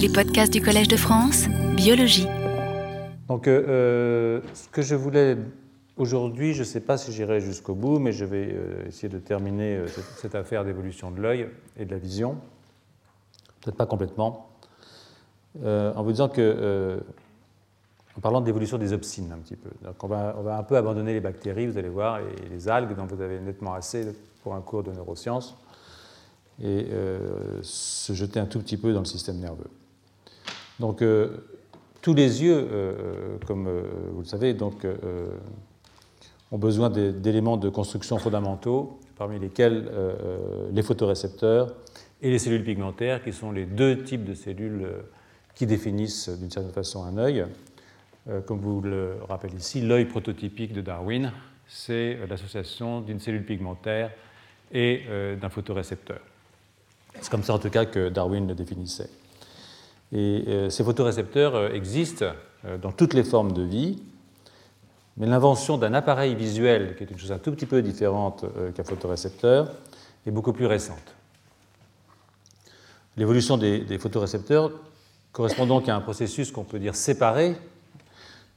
Les podcasts du Collège de France, biologie. Donc, euh, euh, ce que je voulais aujourd'hui, je ne sais pas si j'irai jusqu'au bout, mais je vais euh, essayer de terminer cette, affaire d'évolution de l'œil et de la vision. Peut-être pas complètement. En vous disant que, en parlant d'évolution des opsines un petit peu. Donc on va, un peu abandonner les bactéries, vous allez voir, et les algues dont vous avez nettement assez pour un cours de neurosciences, et se jeter un tout petit peu dans le système nerveux. Donc euh, tous les yeux, euh, comme euh, vous le savez, ont besoin d'éléments de construction fondamentaux, parmi lesquels les photorécepteurs et les cellules pigmentaires, qui sont les deux types de cellules qui définissent d'une certaine façon un œil. Comme vous le rappelez ici, l'œil prototypique de Darwin, c'est l'association d'une cellule pigmentaire et d'un photorécepteur. C'est comme ça en tout cas que Darwin le définissait. Et euh, ces photorécepteurs euh, existent euh, dans toutes les formes de vie, mais l'invention d'un appareil visuel, qui est une chose un tout petit peu différente qu'un photorécepteur, est beaucoup plus récente. L'évolution des, photorécepteurs correspond donc à un processus qu'on peut dire séparé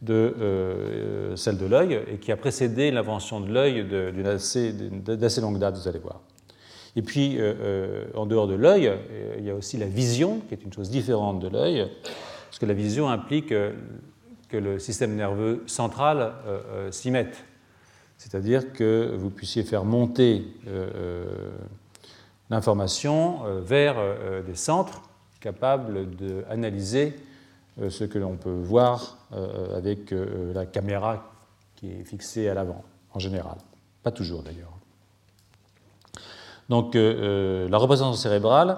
de celle de l'œil et qui a précédé l'invention de l'œil d'une assez- longue date, vous allez voir. Et puis, euh, euh, en dehors de l'œil, euh, il y a aussi la vision, qui est une chose différente de l'œil, parce que la vision implique que le système nerveux central s'y mette. C'est-à-dire que vous puissiez faire monter l'information vers des centres capables d'analyser ce que l'on peut voir avec la caméra qui est fixée à l'avant, en général. Pas toujours d'ailleurs. Donc euh, euh, la représentation cérébrale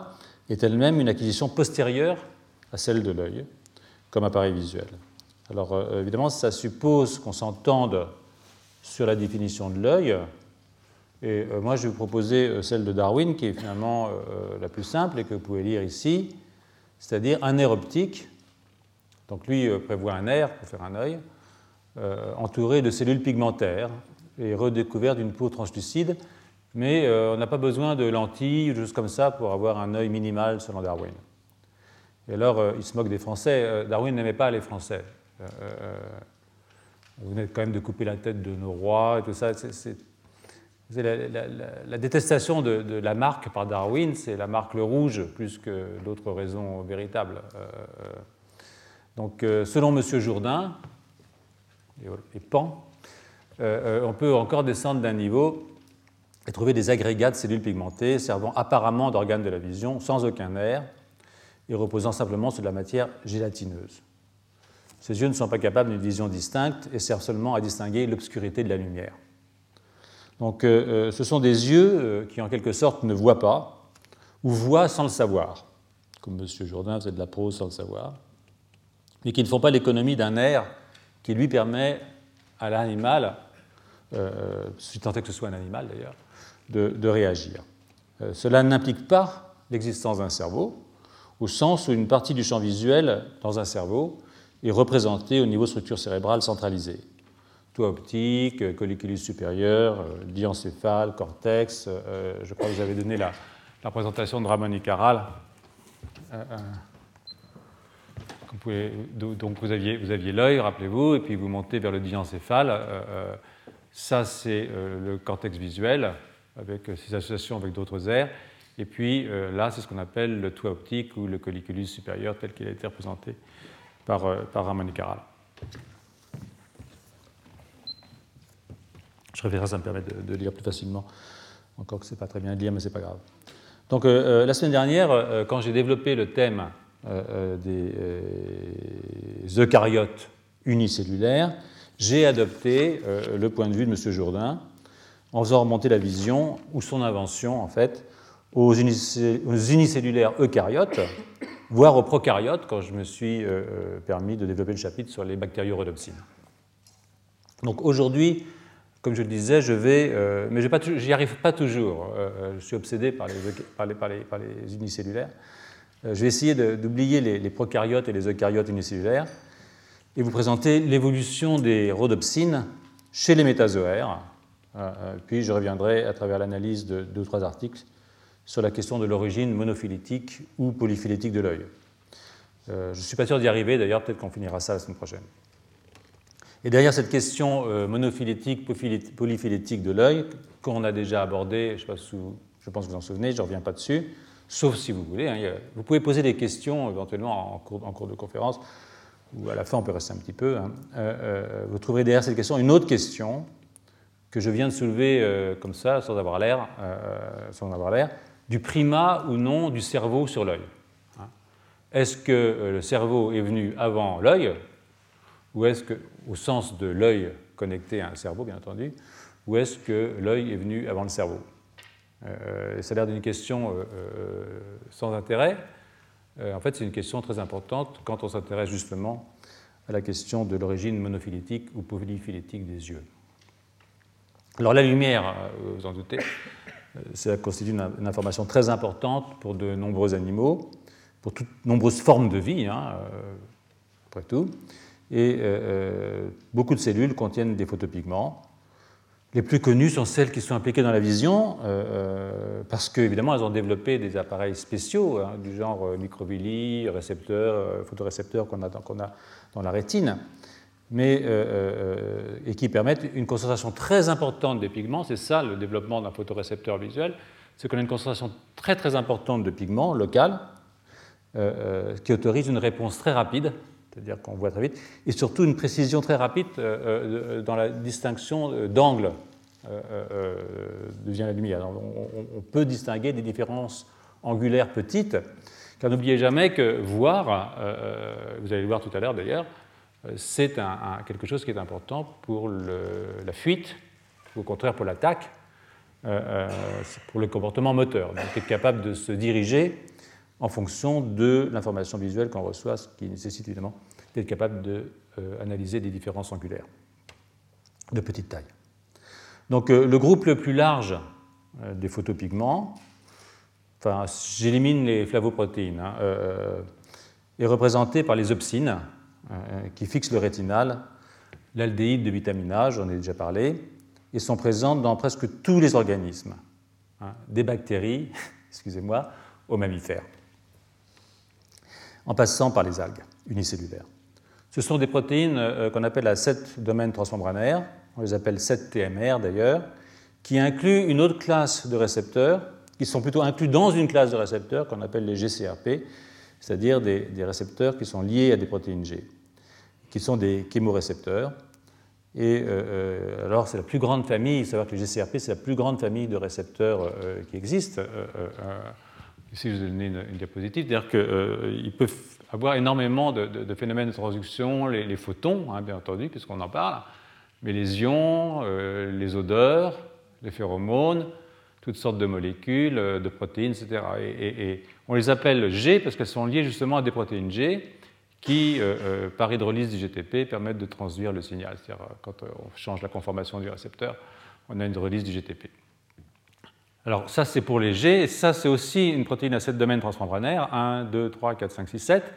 est elle-même une acquisition postérieure à celle de l'œil comme appareil visuel. Alors euh, évidemment, ça suppose qu'on s'entende sur la définition de l'œil. Et moi, je vais vous proposer celle de Darwin, qui est finalement la plus simple et que vous pouvez lire ici, c'est-à-dire un nerf optique. Donc lui prévoit un nerf pour faire un œil, entouré de cellules pigmentaires et redécouvert d'une peau translucide, mais euh, on n'a pas besoin de lentilles ou de choses comme ça pour avoir un œil minimal selon Darwin. Et alors, euh, il se moque des Français. Euh, Darwin n'aimait pas les Français. Vous venez quand même de couper la tête de nos rois et tout ça. La, détestation de, la marque par Darwin, c'est la marque le rouge plus que d'autres raisons véritables. Donc, selon M. Jourdain et, et Pan, on peut encore descendre d'un niveau et trouver des agrégats de cellules pigmentées servant apparemment d'organes de la vision sans aucun nerf et reposant simplement sur de la matière gélatineuse. Ces yeux ne sont pas capables d'une vision distincte et servent seulement à distinguer l'obscurité de la lumière. Donc euh, euh, ce sont des yeux euh, qui en quelque sorte ne voient pas ou voient sans le savoir, comme M. Jourdain faisait de la prose sans le savoir, mais qui ne font pas l'économie d'un nerf qui lui permet à l'animal, si tant est que ce soit un animal d'ailleurs, de, réagir. Euh, cela n'implique pas l'existence d'un cerveau, au sens où une partie du champ visuel dans un cerveau est représentée au niveau structure cérébrale centralisée. Toit optique, colliculus supérieur, euh, diencéphale, cortex. euh, je crois que vous avez donné la, présentation de Ramon y Caral. Donc vous aviez, vous aviez l'œil, rappelez-vous, et puis vous montez vers le diencéphale. ça, c'est le cortex visuel, avec euh, ses associations avec d'autres aires. Et puis euh, là, c'est ce qu'on appelle le toit optique ou le colliculus supérieur, tel qu'il a été représenté par, euh, par Ramon Caral. Je réfléchis, ça me permet de, de lire plus facilement. Encore que ce n'est pas très bien à lire, mais ce n'est pas grave. Donc, la semaine dernière, quand j'ai développé le thème des eucaryotes unicellulaires, j'ai adopté le point de vue de M. Jourdain en faisant remonter la vision, ou son invention en fait, aux, unice- aux unicellulaires eucaryotes, voire aux prokaryotes, quand je me suis euh, euh, permis de développer le chapitre sur les bactériorhodopsines. Donc aujourd'hui, comme je le disais, je vais, euh, mais je n'y arrive pas toujours. je suis obsédé par les, unicellulaires. Je vais essayer d'oublier les, les prokaryotes et les eucaryotes unicellulaires et vous présenter l'évolution des rhodopsines chez les métazoaires. Euh, euh, puis je reviendrai à travers l'analyse de deux ou trois articles sur la question de l'origine monophylétique ou polyphylétique de l'œil. je ne suis pas sûr d'y arriver, d'ailleurs, peut-être qu'on finira ça la semaine prochaine. Et derrière cette question monophylétique, polyphylétique de l'œil, qu'on a déjà abordée, je, pense que vous en souvenez, je ne reviens pas dessus, sauf si vous voulez. Hein, vous pouvez poser des questions éventuellement en cours, en cours, de conférence, ou à la fin on peut rester un petit peu. Hein. vous trouverez derrière cette question une autre question que je viens de soulever euh, comme ça, sans avoir l'air, euh, avoir l'air, du primat ou non du cerveau sur l'œil. Hein. Est-ce que euh, le cerveau est venu avant l'œil, ou est-ce que, au sens de l'œil connecté à un cerveau, bien entendu, ou est-ce que l'œil est venu avant le cerveau? Ça a l'air d'une question sans intérêt. en fait, c'est une question très importante quand on s'intéresse justement à la question de l'origine monophylétique ou polyphylétique des yeux. Alors la lumière, euh, vous en doutez, euh, ça constitue une, information très importante pour de nombreux animaux, pour toutes nombreuses formes de vie, hein, euh, après tout. Et beaucoup de cellules contiennent des photopigments. Les plus connues sont celles qui sont impliquées dans la vision, parce qu'évidemment, elles ont développé des appareils spéciaux, hein, du genre microvilli, récepteurs, photorécepteurs qu'on a, a, dans la rétine mais, euh, euh, et qui permettent une concentration très importante des pigments. C'est ça le développement d'un photorécepteur visuel, c'est qu'on a une concentration très très importante de pigments local, euh, qui autorise une réponse très rapide, c'est-à-dire qu'on voit très vite, et surtout une précision très rapide dans la distinction d'angle devient la lumière. On, peut distinguer des différences angulaires petites, car n'oubliez jamais que voir, vous allez le voir tout à l'heure d'ailleurs, euh, c'est quelque chose qui est important pour la fuite, ou au contraire pour l'attaque, euh, euh, pour le comportement moteur. Donc être capable de se diriger en fonction de l'information visuelle qu'on reçoit, ce qui nécessite évidemment d'être capable d'analyser des différences angulaires de petite taille. Donc le groupe le plus large des photopigments, j'élimine les flavoprotéines, hein, est représenté par les opsines, qui fixent le rétinal, l'aldéhyde de vitaminage, j'en ai déjà parlé, et sont présentes dans presque tous les organismes, hein, des bactéries, excusez-moi, aux mammifères, en passant par les algues unicellulaires. Ce sont des protéines euh, qu'on appelle à 7 domaines transmembranaires, on les appelle 7 TMR d'ailleurs, qui incluent une autre classe de récepteurs, qui sont plutôt inclus dans une classe de récepteurs qu'on appelle les GCRP, c'est-à-dire des, récepteurs qui sont liés à des protéines G qui sont des chémorécepteurs. Et euh, euh, alors, c'est la plus grande famille, il faut savoir que le GCRP, c'est la plus grande famille de récepteurs euh, qui existe. ici, je vous ai donné une, diapositive, c'est-à-dire qu'ils peuvent avoir énormément de, phénomènes de transduction, les, photons, hein, bien entendu, puisqu'on en parle, mais les ions, les odeurs, les phéromones, toutes sortes de molécules, de protéines, etc. et, on les appelle G parce qu'elles sont liées justement à des protéines G qui, euh, euh, par hydrolyse du GTP, permettent de transduire le signal. C'est-à-dire, euh, quand on change la conformation du récepteur, on a une hydrolyse du GTP. Alors, ça, c'est pour les G, et ça, c'est aussi une protéine à 7 domaines transmembranaires, 1, 2, 3, 4, 5, 6, 7,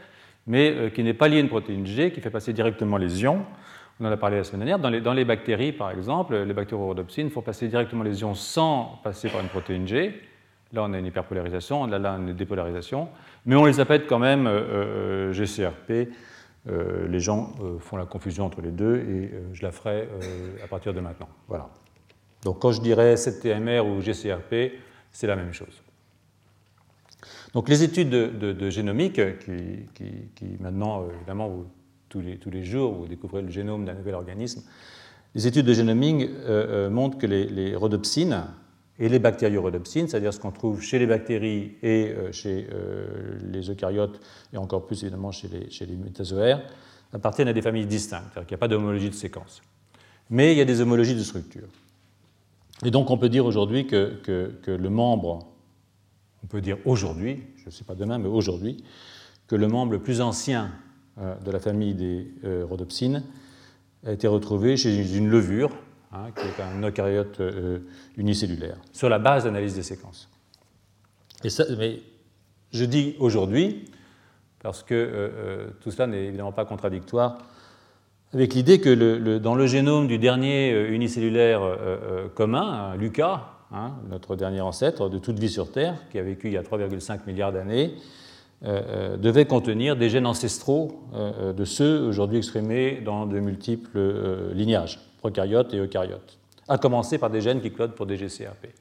mais qui n'est pas liée à une protéine G, qui fait passer directement les ions. On en a parlé la semaine dernière. Dans les, dans les bactéries, par exemple, les bactériorhodopsines font passer directement les ions sans passer par une protéine G. Là, on a une hyperpolarisation, là, là, une dépolarisation. Mais on les appelle quand même euh, euh, GCRP. Euh, les gens font la confusion entre les deux et je la ferai à partir de maintenant. Voilà. Donc quand je dirais 7TMR ou GCRP, c'est la même chose. Donc les études de, génomique, qui, maintenant, évidemment, tous, les, tous, les, jours, vous découvrez le génome d'un nouvel organisme, les études de génomique montrent que les, les rhodopsines, et les bactériorhodopsines, c'est-à-dire ce qu'on trouve chez les bactéries et euh, chez euh, les eucaryotes, et encore plus évidemment chez les, chez métazoaires, appartiennent à des familles distinctes, c'est-à-dire qu'il n'y a pas d'homologie de séquence. Mais il y a des homologies de structure. Et donc on peut dire aujourd'hui que, que, le membre, on peut dire aujourd'hui, je ne sais pas demain, mais aujourd'hui, que le membre le plus ancien euh, de la famille des rhodopsines a été retrouvé chez une levure, Hein, qui est un eucaryote euh, unicellulaire, sur la base d'analyse des séquences. Mais je dis aujourd'hui, parce que euh, euh, tout cela n'est évidemment pas contradictoire avec l'idée que dans le génome du dernier unicellulaire commun, hein, Lucas, hein, notre dernier ancêtre de toute vie sur Terre, qui a vécu il y a 3,5 milliards d'années, devait contenir des gènes ancestraux de ceux aujourd'hui exprimés dans de multiples lignages, prokaryotes et eucaryotes, à commencer par des gènes qui codent pour des GCRP.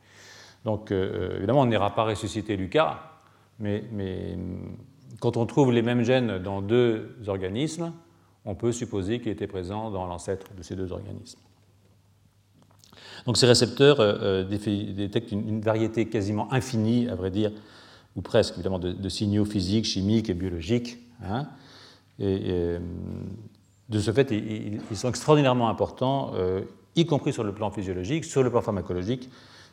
Donc évidemment, on n'ira pas ressusciter Lucas, mais, mais quand on trouve les mêmes gènes dans deux organismes, on peut supposer qu'il était présent dans l'ancêtre de ces deux organismes. Donc ces récepteurs euh, euh, détectent une, variété quasiment infinie, à vrai dire, ou presque évidemment, de, signaux physiques, chimiques et biologiques. Hein. et, euh, de ce fait, ils, sont extraordinairement importants, y compris sur le plan physiologique, sur le plan pharmacologique.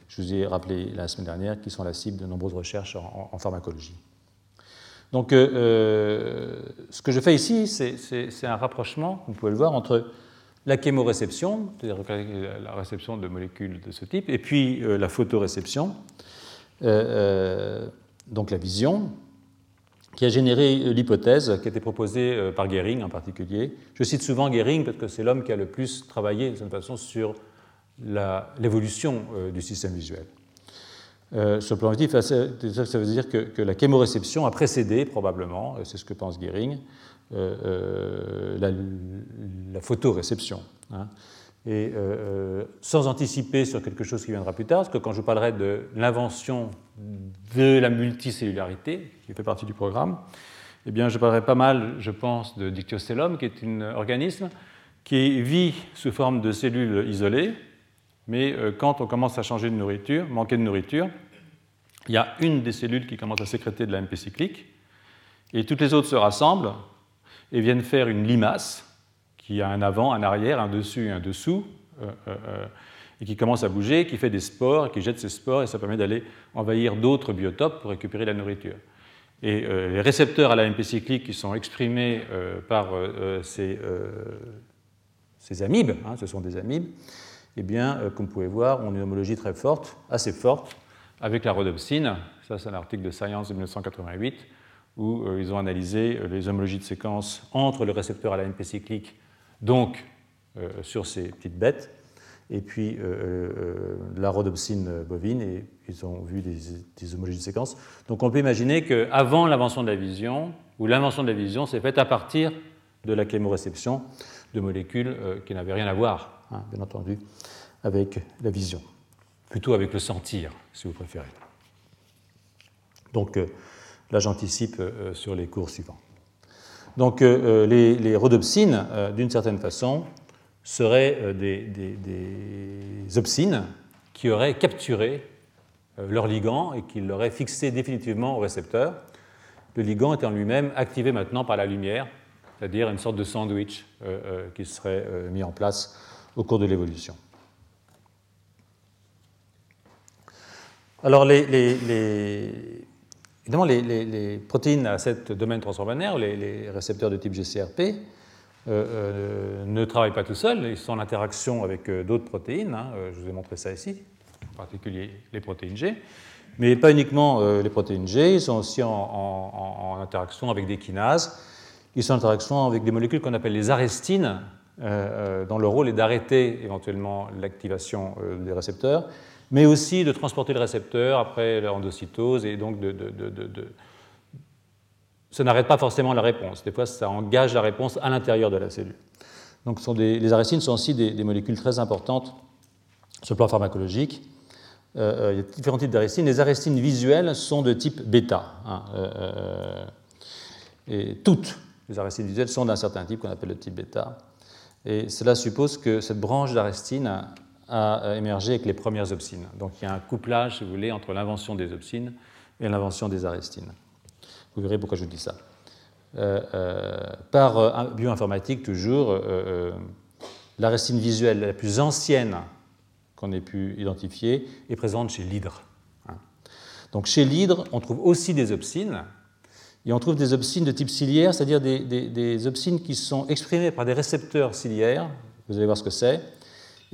Je vous ai rappelé la semaine dernière qu'ils sont la cible de nombreuses recherches en, pharmacologie. Donc, ce que je fais ici, c'est un rapprochement, vous pouvez le voir, entre la chémoréception, c'est-à-dire la réception de molécules de ce type, et puis euh, la photoréception, euh, euh, donc la vision, qui a généré l'hypothèse qui a été proposée par Gehring en particulier. Je cite souvent Gehring parce que c'est l'homme qui a le plus travaillé de cette façon sur l'évolution du système visuel. sur le plan objectif, ça veut dire que, la chémoréception a précédé probablement, c'est ce que pense Gehring, euh, euh, la, la, photoréception. Hein. Et euh, sans anticiper sur quelque chose qui viendra plus tard, parce que quand je parlerai de l'invention de la multicellularité, qui fait partie du programme, eh bien, je parlerai pas mal, je pense, de dictyostélum, qui est un organisme qui vit sous forme de cellules isolées, mais quand on commence à changer de nourriture, manquer de nourriture, il y a une des cellules qui commence à sécréter de la MP cyclique, et toutes les autres se rassemblent et viennent faire une limace qui a un avant, un arrière, un dessus et un dessous, euh, euh, euh, et qui commence à bouger, qui fait des spores, qui jette ses spores, et ça permet d'aller envahir d'autres biotopes pour récupérer la nourriture. Et les récepteurs à la MP cyclique qui sont exprimés par ces, ces, amibes, hein, ce sont des amibes, eh bien, comme vous pouvez voir, ont une homologie très forte, assez forte, avec la rhodopsine. Ça, c'est un article de Science de 1988 où ils ont analysé les homologies de séquence entre le récepteur à la MP cyclique, donc euh, sur ces petites bêtes, et puis la rhodopsine bovine, et ils ont vu des, homologies de séquence. Donc on peut imaginer qu'avant l'invention de la vision, ou l'invention de la vision s'est faite à partir de la chémoréception de molécules qui n'avaient rien à voir, hein, bien entendu, avec la vision, plutôt avec le sentir, si vous préférez. Donc Là, j'anticipe euh, sur les cours suivants. Donc, euh, euh, les, rhodopsines, d'une certaine façon, seraient des, des, opsines qui auraient capturé leur ligand et qui l'auraient fixé définitivement au récepteur. Le ligand étant lui-même activé maintenant par la lumière, c'est-à-dire une sorte de sandwich qui serait mis en place au cours de l'évolution. Alors, les, Évidemment, les, protéines à cet domaine transformateur, les, récepteurs de type GCRP, euh, euh, ne travaillent pas tout seuls, ils sont en interaction avec euh, d'autres protéines. Hein, je vous ai montré ça ici, en particulier les protéines G. Mais pas uniquement les protéines G, ils sont aussi en, interaction avec des kinases. Ils sont en interaction avec des molécules qu'on appelle les arrestines, dont le rôle est d'arrêter éventuellement l'activation des récepteurs mais aussi de transporter le récepteur après l'endocytose et donc de, ça n'arrête pas forcément la réponse. Des fois, ça engage la réponse à l'intérieur de la cellule. Donc, les arrestines sont aussi des, molécules très importantes sur le plan pharmacologique. Euh, euh, il y a différents types d'arrestines. Les arrestines visuelles sont de type bêta. Hein, euh, et toutes les arrestines visuelles sont d'un certain type qu'on appelle le type bêta. Et cela suppose que cette branche d'arrestine a émergé avec les premières opsines. Donc il y a un couplage, si vous voulez, entre l'invention des opsines et l'invention des arrestines. Vous verrez pourquoi je dis ça. Euh, euh, par euh, bioinformatique, toujours, l'arrestine visuelle la plus ancienne qu'on ait pu identifier est présente chez l'hydre. Hein. Donc chez l'hydre, on trouve aussi des opsines, et on trouve des opsines de type ciliaire, c'est-à-dire des, des, des, opsines qui sont exprimées par des récepteurs ciliaires, vous allez voir ce que c'est,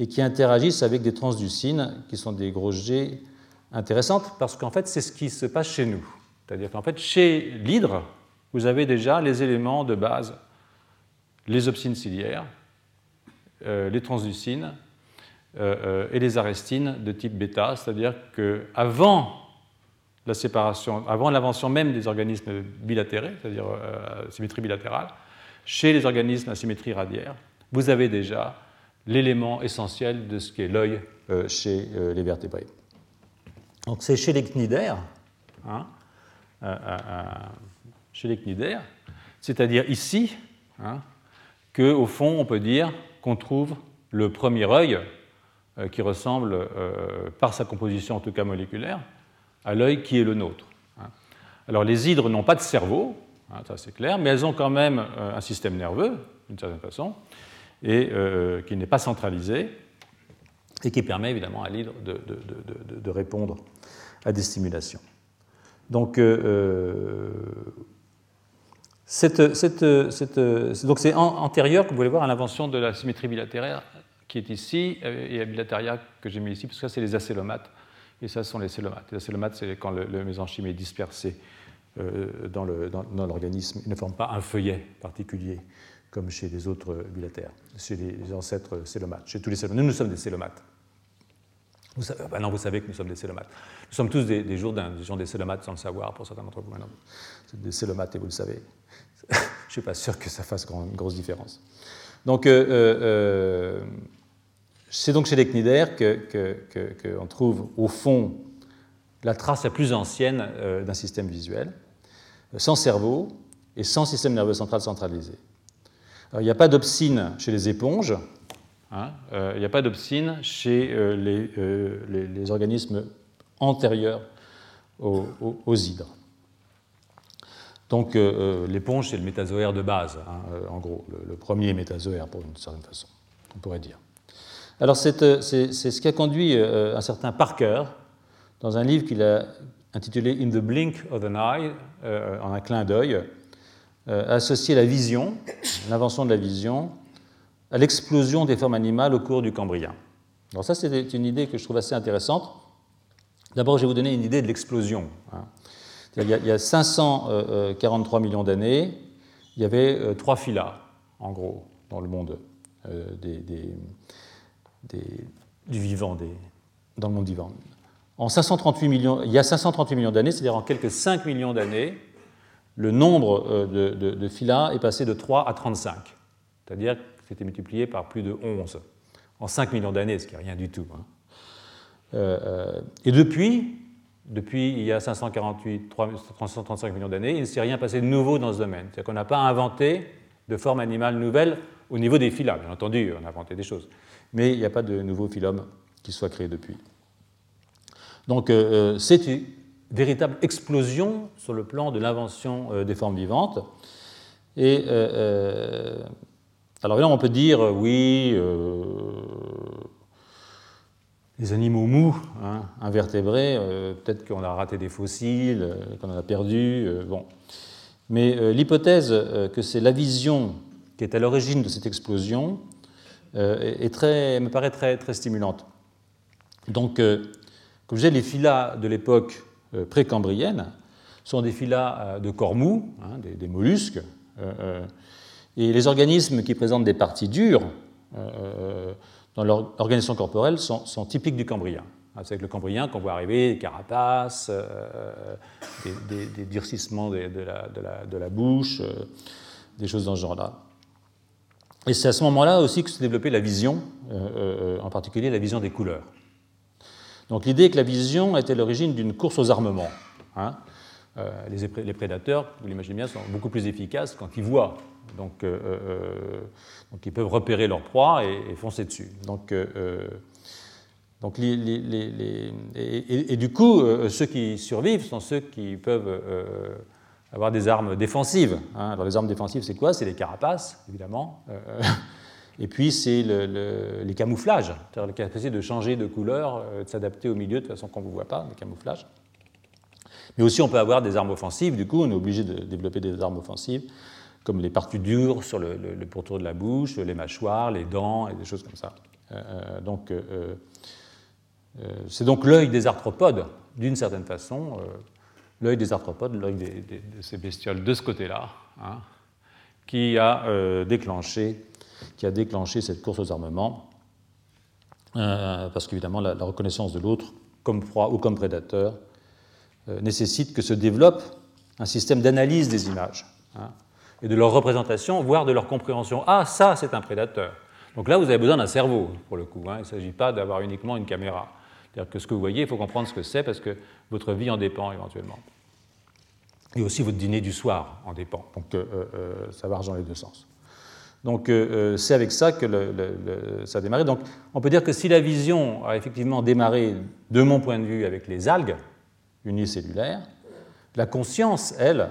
et qui interagissent avec des transducines, qui sont des gros G intéressantes, parce qu'en fait, c'est ce qui se passe chez nous. C'est-à-dire qu'en fait, chez l'hydre, vous avez déjà les éléments de base, les opsines ciliaires, euh, les transducines euh, euh, et les arrestines de type bêta, c'est-à-dire qu'avant la séparation, avant l'invention même des organismes bilatérés, c'est-à-dire symétrie bilatérale, chez les organismes à symétrie radiaire, vous avez déjà l'élément essentiel de ce qu'est l'œil euh, chez euh, les vertébrés. Donc c'est chez les cnidaires, hein, chez les cnidaires, c'est-à-dire ici, hein, qu'au fond on peut dire qu'on trouve le premier œil qui ressemble, par sa composition en tout cas moléculaire, à l'œil qui est le nôtre. Hein. Alors les hydres n'ont pas de cerveau, hein, ça c'est clair, mais elles ont quand même euh, un système nerveux, d'une certaine façon, et euh, qui n'est pas centralisé, et qui permet évidemment à l'hydre de, répondre à des stimulations. Donc, euh, c'est antérieur, comme vous pouvez voir, à l'invention de la symétrie bilatéraire qui est ici, et à bilatéria que j'ai mis ici, parce que ça, c'est les acélomates et ça, ce sont les célomates. Les célomates, c'est quand le, le, mésenchyme est dispersé euh, dans l'organisme. Il ne forme pas un feuillet particulier comme chez les autres bilatères, chez les ancêtres célomates. Chez tous les célomates. Nous, nous sommes des célomates. Vous bah non, vous savez que nous sommes des célomates. Nous sommes tous des, jours des gens des célomates sans le savoir, pour certains d'entre vous maintenant. Des célomates et vous le savez. Je ne suis pas sûr que ça fasse une grosse différence. Donc, euh, euh, c'est donc chez les cnidaires qu'on trouve au fond la trace la plus ancienne euh, d'un système visuel, sans cerveau et sans système nerveux central centralisé. Il n'y a pas d'opsine chez les éponges, hein, euh, il n'y a pas d'opsine chez euh, les, organismes antérieurs aux, hydres. Donc l'éponge, c'est le métazoaire de base, hein, en gros, le, le premier métazoaire, pour une certaine façon, on pourrait dire. Alors euh, c'est ce qui a conduit euh, un certain Parker, dans un livre qu'il a intitulé In the Blink of an Eye, euh, en un clin d'œil, associer la vision, l'invention de la vision, à l'explosion des formes animales au cours du Cambrien. Alors ça, c'est une idée que je trouve assez intéressante. D'abord, je vais vous donner une idée de l'explosion. Hein. Il, y a 543 millions d'années, il y avait trois phyla, en gros, dans le monde du vivant, dans le monde vivant. En 538 millions, il y a 538 millions d'années, c'est-à-dire en quelques 5 millions d'années, le nombre euh, de, de, est passé de 3 à 35. C'est-à-dire que c'était multiplié par plus de 11 en 5 millions d'années, ce qui n'est rien du tout. Hein. Euh, euh, et depuis, depuis il y a 548, 335 millions d'années, il ne s'est rien passé de nouveau dans ce domaine. C'est-à-dire qu'on n'a pas inventé de forme animale nouvelle au niveau des phyla. Bien entendu, on a inventé des choses mais il n'y a pas de nouveau phylum qui soit créé depuis. Donc euh, c'est véritable explosion sur le plan de l'invention euh, des formes vivantes. Et alors là, on peut dire, oui, les animaux mous, hein, invertébrés, peut-être qu'on a raté des fossiles, qu'on en a perdu, bon. Mais l'hypothèse que c'est la vision qui est à l'origine de cette explosion euh, est très, me paraît très, très stimulante. Donc, euh, comme je disais, les phyla de l'époque euh, précambrienne sont des phyla de corps mou, hein, des, mollusques, et les organismes qui présentent des parties dures dans leur organisation corporelle sont, typiques du cambrien. Hein, c'est avec le cambrien qu'on voit arriver des carapaces, des, durcissements de, la, bouche, des choses dans ce genre-là. Et c'est à ce moment-là aussi que s'est développée la vision, euh, euh, en particulier la vision des couleurs. Donc l'idée est que la vision était l'origine d'une course aux armements. Hein. Euh, les, prédateurs, vous l'imaginez bien, sont beaucoup plus efficaces quand ils voient. Donc, donc ils peuvent repérer leur proie et, foncer dessus. Donc, donc et, du coup, ceux qui survivent sont ceux qui peuvent avoir des armes défensives. Hein. Alors les armes défensives, c'est quoi? C'est les carapaces, évidemment. Euh, et puis c'est le, les camouflages, c'est-à-dire la capacité de changer de couleur, euh, de s'adapter au milieu de façon qu'on ne vous voit pas, les camouflages. Mais aussi on peut avoir des armes offensives, du coup on est obligé de développer des armes offensives, comme les parties dures sur le, pourtour de la bouche, les mâchoires, les dents et des choses comme ça. Euh, donc c'est donc l'œil des arthropodes, d'une certaine façon l'œil des arthropodes, l'œil de ces bestioles de ce côté-là, hein, qui, a, euh, déclenché, qui a déclenché cette course aux armements, euh, parce qu'évidemment la, reconnaissance de l'autre comme proie ou comme prédateur nécessite que se développe un système d'analyse des images hein, et de leur représentation, voire de leur compréhension. Ah, ça, c'est un prédateur. Donc là, vous avez besoin d'un cerveau, pour le coup. Hein. Il ne s'agit pas d'avoir uniquement une caméra. C'est-à-dire que ce que vous voyez, il faut comprendre ce que c'est parce que votre vie en dépend éventuellement. Et aussi votre dîner du soir en dépend. Donc euh, euh, ça marche dans les deux sens. Donc euh, c'est avec ça que ça a démarré. Donc on peut dire que si la vision a effectivement démarré, de mon point de vue, avec les algues unicellulaires, la conscience, elle,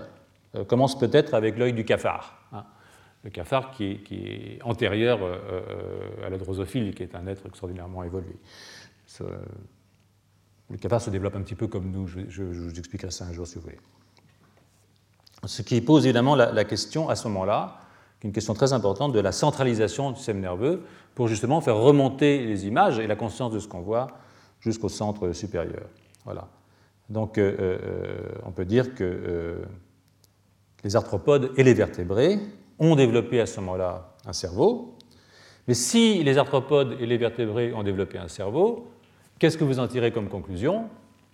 commence peut-être avec l'œil du cafard. Hein. Le cafard qui est, antérieur à la drosophile, qui est un être extraordinairement évolué. Le cafard se développe un petit peu comme nous, je, vous expliquerai ça un jour si vous voulez. Ce qui pose évidemment la, question à ce moment-là, une question très importante, de la centralisation du système nerveux pour justement faire remonter les images et la conscience de ce qu'on voit jusqu'au centre supérieur. Voilà. Donc euh, euh, on peut dire que euh, les arthropodes et les vertébrés ont développé à ce moment-là un cerveau, mais si les arthropodes et les vertébrés ont développé un cerveau, Qu'est-ce que vous en tirez comme conclusion?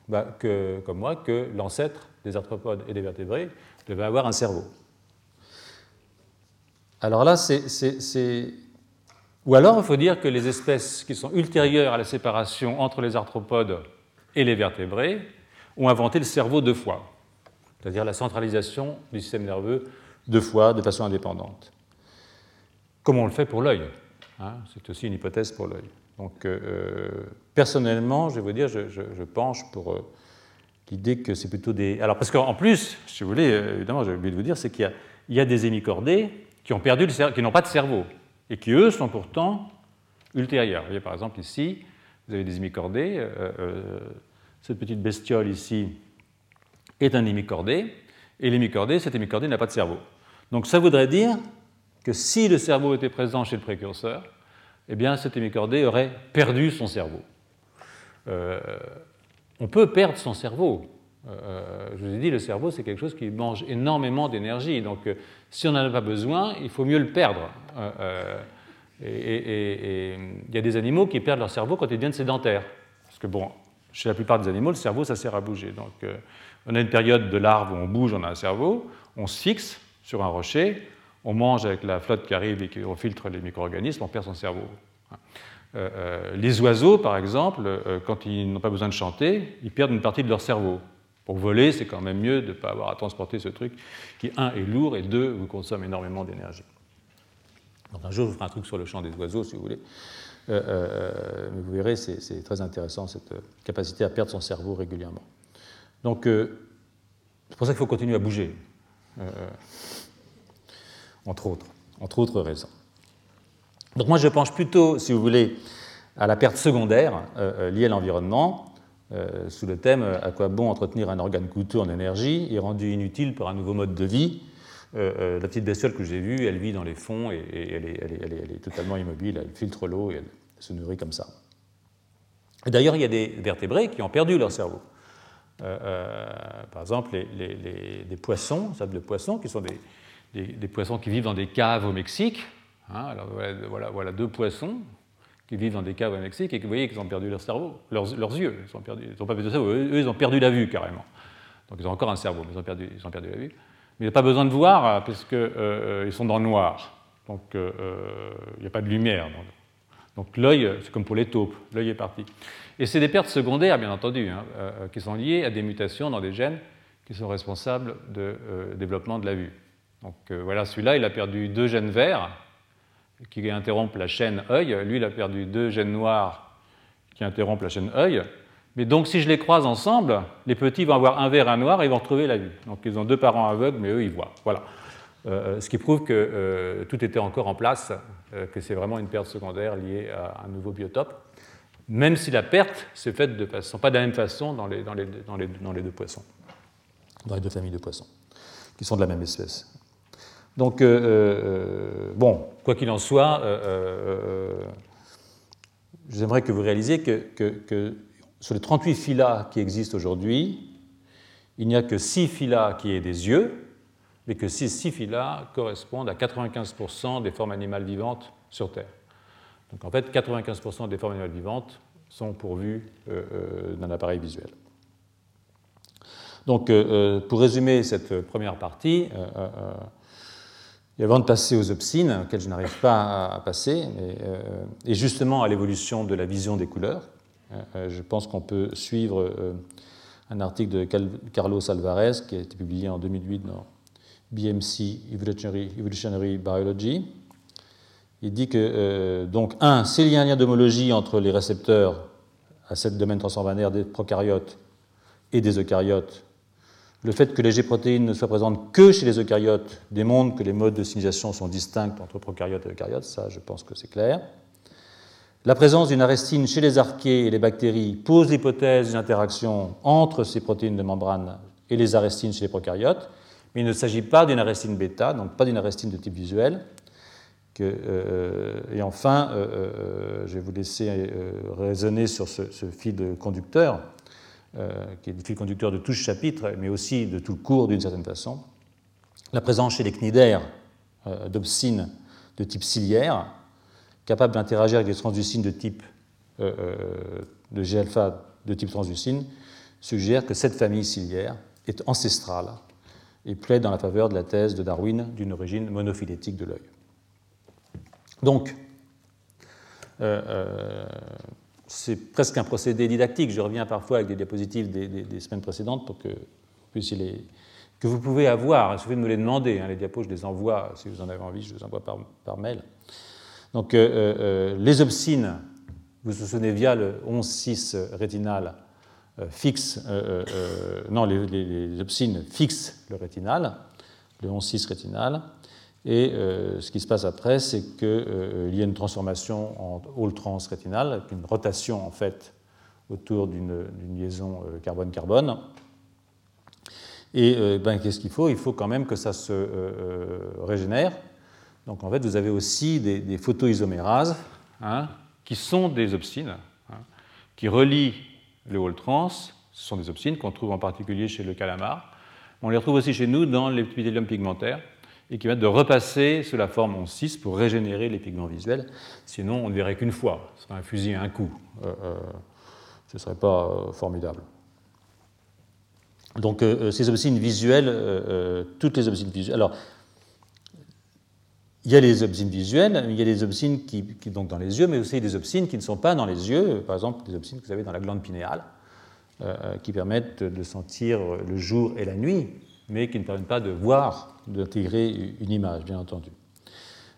Bah, Comme moi, que l'ancêtre des arthropodes et des vertébrés devait avoir un cerveau. Alors là, c'est. Ou alors, il faut dire que les espèces qui sont ultérieures à la séparation entre les arthropodes et les vertébrés ont inventé le cerveau deux fois, c'est-à-dire la centralisation du système nerveux deux fois de façon indépendante. Comme on le fait pour l'œil. Hein, c'est aussi une hypothèse pour l'œil. Donc, euh, euh, personnellement, je vais vous dire, je, penche pour euh, l'idée que c'est plutôt des. Alors, parce qu'en plus, si vous voulez, évidemment, j'ai oublié de vous dire, c'est qu'il y, a des hémicordés qui ont perdu qui n'ont pas de cerveau et qui, eux, sont pourtant ultérieurs. Vous voyez, par exemple, ici, vous avez des hémicordés. cette petite bestiole ici est un hémicordé, et l'hémicordé, cet hémicordé n'a pas de cerveau. Donc, ça voudrait dire que si le cerveau était présent chez le précurseur, eh bien cet hémicordé aurait perdu son cerveau. Euh, on peut perdre son cerveau. Euh, je vous ai dit, le cerveau, c'est quelque chose qui mange énormément d'énergie. Donc, euh, si on n'en a pas besoin, il faut mieux le perdre. et il y a des animaux qui perdent leur cerveau quand ils deviennent sédentaires. Parce que, bon, chez la plupart des animaux, le cerveau, ça sert à bouger. Donc, on a une période de larve où on bouge, on a un cerveau, on se fixe sur un rocher, on mange avec la flotte qui arrive et qui filtre les micro-organismes, on perd son cerveau. Euh, euh, les oiseaux, par exemple, euh, quand ils n'ont pas besoin de chanter, ils perdent une partie de leur cerveau. Pour voler, c'est quand même mieux de ne pas avoir à transporter ce truc qui, un, est lourd et deux, vous consomme énormément d'énergie. Donc un jour, je ferai un truc sur le chant des oiseaux, si vous voulez. mais vous verrez, c'est très intéressant, cette capacité à perdre son cerveau régulièrement. Donc, c'est pour ça qu'il faut continuer à bouger entre autres, entre autres raisons. Donc moi je penche plutôt, si vous voulez, à la perte secondaire euh, euh, liée à l'environnement, euh, sous le thème à quoi bon entretenir un organe coûteux en énergie et rendu inutile par un nouveau mode de vie. la petite bestiole que j'ai vue, elle vit dans les fonds et, elle, est, totalement immobile, elle filtre l'eau et elle se nourrit comme ça. D'ailleurs, il y a des vertébrés qui ont perdu leur cerveau. par exemple, les, des poissons, ça de poissons, qui sont des, des, poissons qui vivent dans des caves au Mexique. Hein, alors voilà, voilà, deux poissons qui vivent dans des caves au Mexique et que vous voyez qu'ils ont perdu leur cerveau, leurs, yeux. Ils ont perdu, ils ont pas perdu cerveau, eux, ils ont perdu la vue carrément. Donc ils ont encore un cerveau, mais ils ont perdu, ils ont perdu la vue. Mais il n'y a pas besoin de voir euh, parce qu'ils euh, sont dans le noir. Donc euh, il n'y a pas de lumière. Donc l'œil, c'est comme pour les taupes, l'œil est parti. Et c'est des pertes secondaires, bien entendu, hein, qui sont liées à des mutations dans des gènes qui sont responsables du développement de la vue. Donc euh, voilà, celui-là, il a perdu deux gènes verts qui interrompent la chaîne œil. Lui, il a perdu deux gènes noirs qui interrompent la chaîne œil. Mais donc, si je les croise ensemble, les petits vont avoir un vert, un noir et ils vont retrouver la vue. Donc, ils ont deux parents aveugles, mais eux, ils voient. Voilà. Euh, ce qui prouve que euh, tout était encore en place, que c'est vraiment une perte secondaire liée à un nouveau biotope, même si la perte s'est faite de façon, pas de la même façon dans les deux poissons, dans les deux familles de poissons, qui sont de la même espèce. Donc, euh, euh, bon, quoi qu'il en soit, euh, j'aimerais que vous réalisiez que, sur les 38 phyla qui existent aujourd'hui, il n'y a que 6 phyla qui aient des yeux, mais que ces 6 phyla correspondent à 95% des formes animales vivantes sur Terre. Donc en fait, 95% des formes animales vivantes sont pourvues d'un appareil visuel. Donc, pour résumer cette première partie, et avant de passer aux obscines, auxquelles je n'arrive pas à, passer, et justement à l'évolution de la vision des couleurs, je pense qu'on peut suivre un article de Carlos Alvarez qui a été publié en 2008 dans BMC Evolutionary, Biology. Il dit que, euh, donc, un, s'il y a un lien d'homologie entre les récepteurs à cette domaine transformanaire des prokaryotes et des eucaryotes, le fait que les G-protéines ne soient présentes que chez les eucaryotes démontre que les modes de signalisation sont distincts entre prokaryotes et eucaryotes, ça je pense que c'est clair. La présence d'une arestine chez les archées et les bactéries pose l'hypothèse d'une interaction entre ces protéines de membrane et les arestines chez les prokaryotes, mais il ne s'agit pas d'une arestine bêta, donc pas d'une arestine de type visuel. Euh, et enfin, euh, euh, je vais vous laisser raisonner sur ce, fil conducteur, qui est le fil conducteur de tout ce chapitre, mais aussi de tout le cours d'une certaine façon. La présence chez les cnidaires d'obscines de type ciliaire, capable d'interagir avec des transducines de type euh, euh, de G-alpha de type transducine, suggère que cette famille ciliaire est ancestrale et plaide dans la faveur de la thèse de Darwin d'une origine monophylétique de l'œil. Donc, euh, c'est presque un procédé didactique. Je reviens parfois avec des diapositives des, semaines précédentes pour que vous les, que vous pouvez avoir. Il suffit de me les demander. Hein, les diapos, je les envoie, si vous en avez envie, je les envoie par, mail. Donc euh, euh, euh, les obscines, vous vous souvenez, via le 11-6 rétinal, fixe, non, les, les, obscines fixent le rétinal, le 11-6 rétinal, et ce qui se passe après, c'est qu'il y a une transformation en hall trans rétinal, une rotation en fait autour d'une liaison carbone-carbone. Et ben, qu'est-ce qu'il faut? Il faut quand même que ça se régénère. Donc en fait, vous avez aussi des, photoisomérases hein, qui sont des opsines, hein, qui relient le hall trans. Ce sont des opsines qu'on trouve en particulier chez le calamar. On les retrouve aussi chez nous dans l'épithélium pigmentaire et qui permettent de repasser sous la forme en 6 pour régénérer les pigments visuels. Sinon, on ne verrait qu'une fois. Ce serait un fusil à un coup. Euh, euh, ce ne serait pas euh, formidable. Donc, ces opsines visuelles, toutes les opsines visuelles. Alors, il y a les obscines visuelles, il y a les obscines qui, donc dans les yeux, mais aussi des obscines qui ne sont pas dans les yeux, par exemple des obscines que vous avez dans la glande pinéale, euh, qui permettent de sentir le jour et la nuit, mais qui ne permettent pas de voir, d'intégrer une image, bien entendu.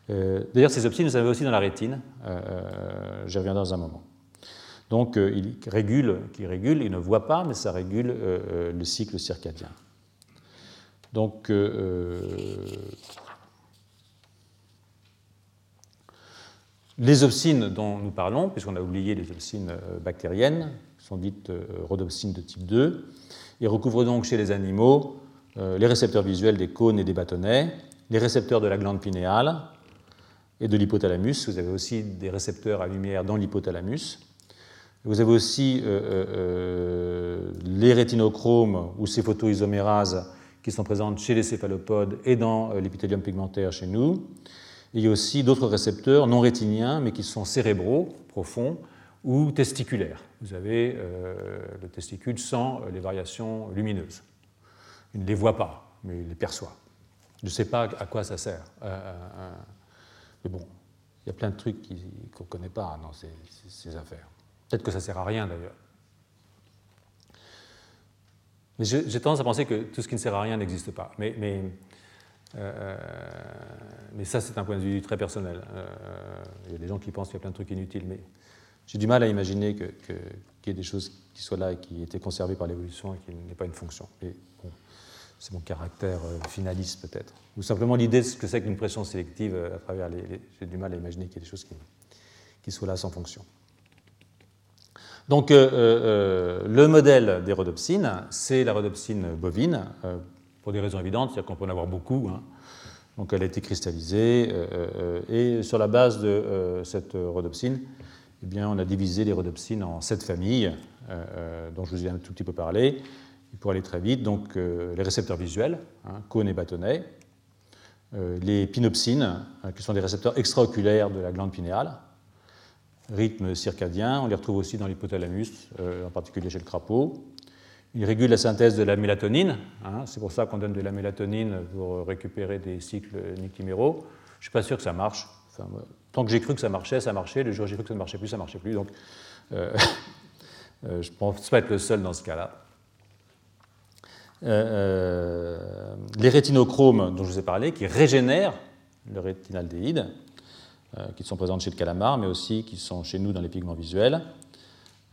Euh, d'ailleurs, ces obscines, vous avez aussi dans la rétine, euh, j'y reviendrai dans un moment. Donc, il régule, qui régule, il ne voit pas, mais ça régule le cycle circadien. Donc, Les opsines dont nous parlons, puisqu'on a oublié les opsines euh, bactériennes, sont dites euh, rhodopsines de type 2, et recouvrent donc chez les animaux euh, les récepteurs visuels des cônes et des bâtonnets, les récepteurs de la glande pinéale et de l'hypothalamus. Vous avez aussi des récepteurs à lumière dans l'hypothalamus. Vous avez aussi les rétinochromes ou ces photoisomérases qui sont présentes chez les céphalopodes et dans l'épithélium pigmentaire chez nous il y a aussi d'autres récepteurs non rétiniens, mais qui sont cérébraux, profonds, ou testiculaires. Vous avez euh, le testicule sans les variations lumineuses. Il ne les voit pas, mais il les perçoit. Je ne sais pas à quoi ça sert. Euh, euh, mais bon, il y a plein de trucs qu'on ne connaît pas dans ces, affaires. Peut-être que ça ne sert à rien d'ailleurs. Mais j'ai tendance à penser que tout ce qui ne sert à rien n'existe pas. mais euh, ça, c'est un point de vue très personnel. Euh, il y a des gens qui pensent qu'il y a plein de trucs inutiles, mais j'ai du mal à imaginer qu'il y ait des choses qui soient là et qui aient été conservées par l'évolution et qui n'aient pas une fonction. Bon, c'est mon caractère euh, finaliste peut-être. Ou simplement l'idée de ce que c'est qu'une pression sélective à travers les. j'ai du mal à imaginer qu'il y ait des choses qui, qui soient là sans fonction. Donc le modèle des rhodopsines, c'est la rhodopsine bovine pour des raisons évidentes, c'est-à-dire qu'on peut en avoir beaucoup. Hein. Donc elle a été cristallisée, euh, euh, et sur la base de euh, cette rhodopsine, eh bien, on a divisé les rhodopsines en sept familles, dont je vous ai un tout petit peu parlé. Pour aller très vite, donc les récepteurs visuels, hein, cônes et bâtonnets, les pinopsines, hein, qui sont des récepteurs extraoculaires de la glande pinéale, rythme circadien, on les retrouve aussi dans l'hypothalamus, en particulier chez le crapaud, Il régule la synthèse de la mélatonine. Hein. c'est pour ça qu'on donne de la mélatonine pour récupérer des cycles nictiméraux. Je ne suis pas sûr que ça marche. tant que j'ai cru que ça marchait, ça marchait. Le jour où j'ai cru que ça ne marchait plus, ça ne marchait plus. Donc, euh, euh, je ne pense pas être le seul dans ce cas-là. Euh, les rétinochromes dont je vous ai parlé, qui régénèrent le rétinaldéhyde, qui sont présentes chez le calamar, mais aussi qui sont chez nous dans les pigments visuels.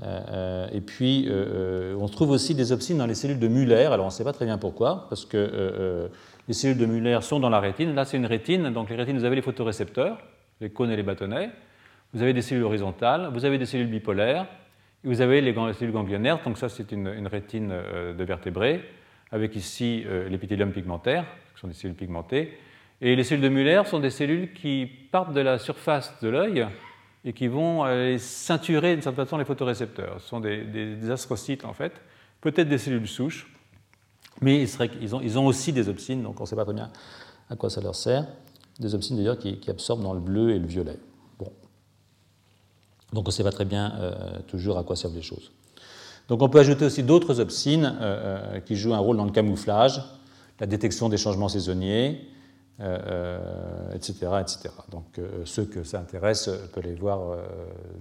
Euh, et puis, euh, euh, on trouve aussi des opsines dans les cellules de Muller. Alors, on ne sait pas très bien pourquoi, parce que les cellules de Muller sont dans la rétine. Là, c'est une rétine. Donc, les rétines, vous avez les photorécepteurs, les cônes et les bâtonnets. Vous avez des cellules horizontales, vous avez des cellules bipolaires, et vous avez les cellules ganglionnaires. Donc, ça, c'est une, rétine de vertébrés, avec ici l'épithélium pigmentaire, qui sont des cellules pigmentées. Et les cellules de Muller sont des cellules qui partent de la surface de l'œil et qui vont euh, ceinturer d'une certaine façon les photorécepteurs. Ce sont des, astrocytes en fait, peut-être des cellules souches, mais ils, ont, ils, ont, aussi des opsines, donc on ne sait pas très bien à quoi ça leur sert. Des opsines d'ailleurs qui, absorbent dans le bleu et le violet. Bon. Donc on ne sait pas très bien euh, toujours à quoi servent les choses. Donc on peut ajouter aussi d'autres opsines euh, qui jouent un rôle dans le camouflage, la détection des changements saisonniers, etc., euh, etc. Donc euh, ceux que ça intéresse peuvent les voir euh,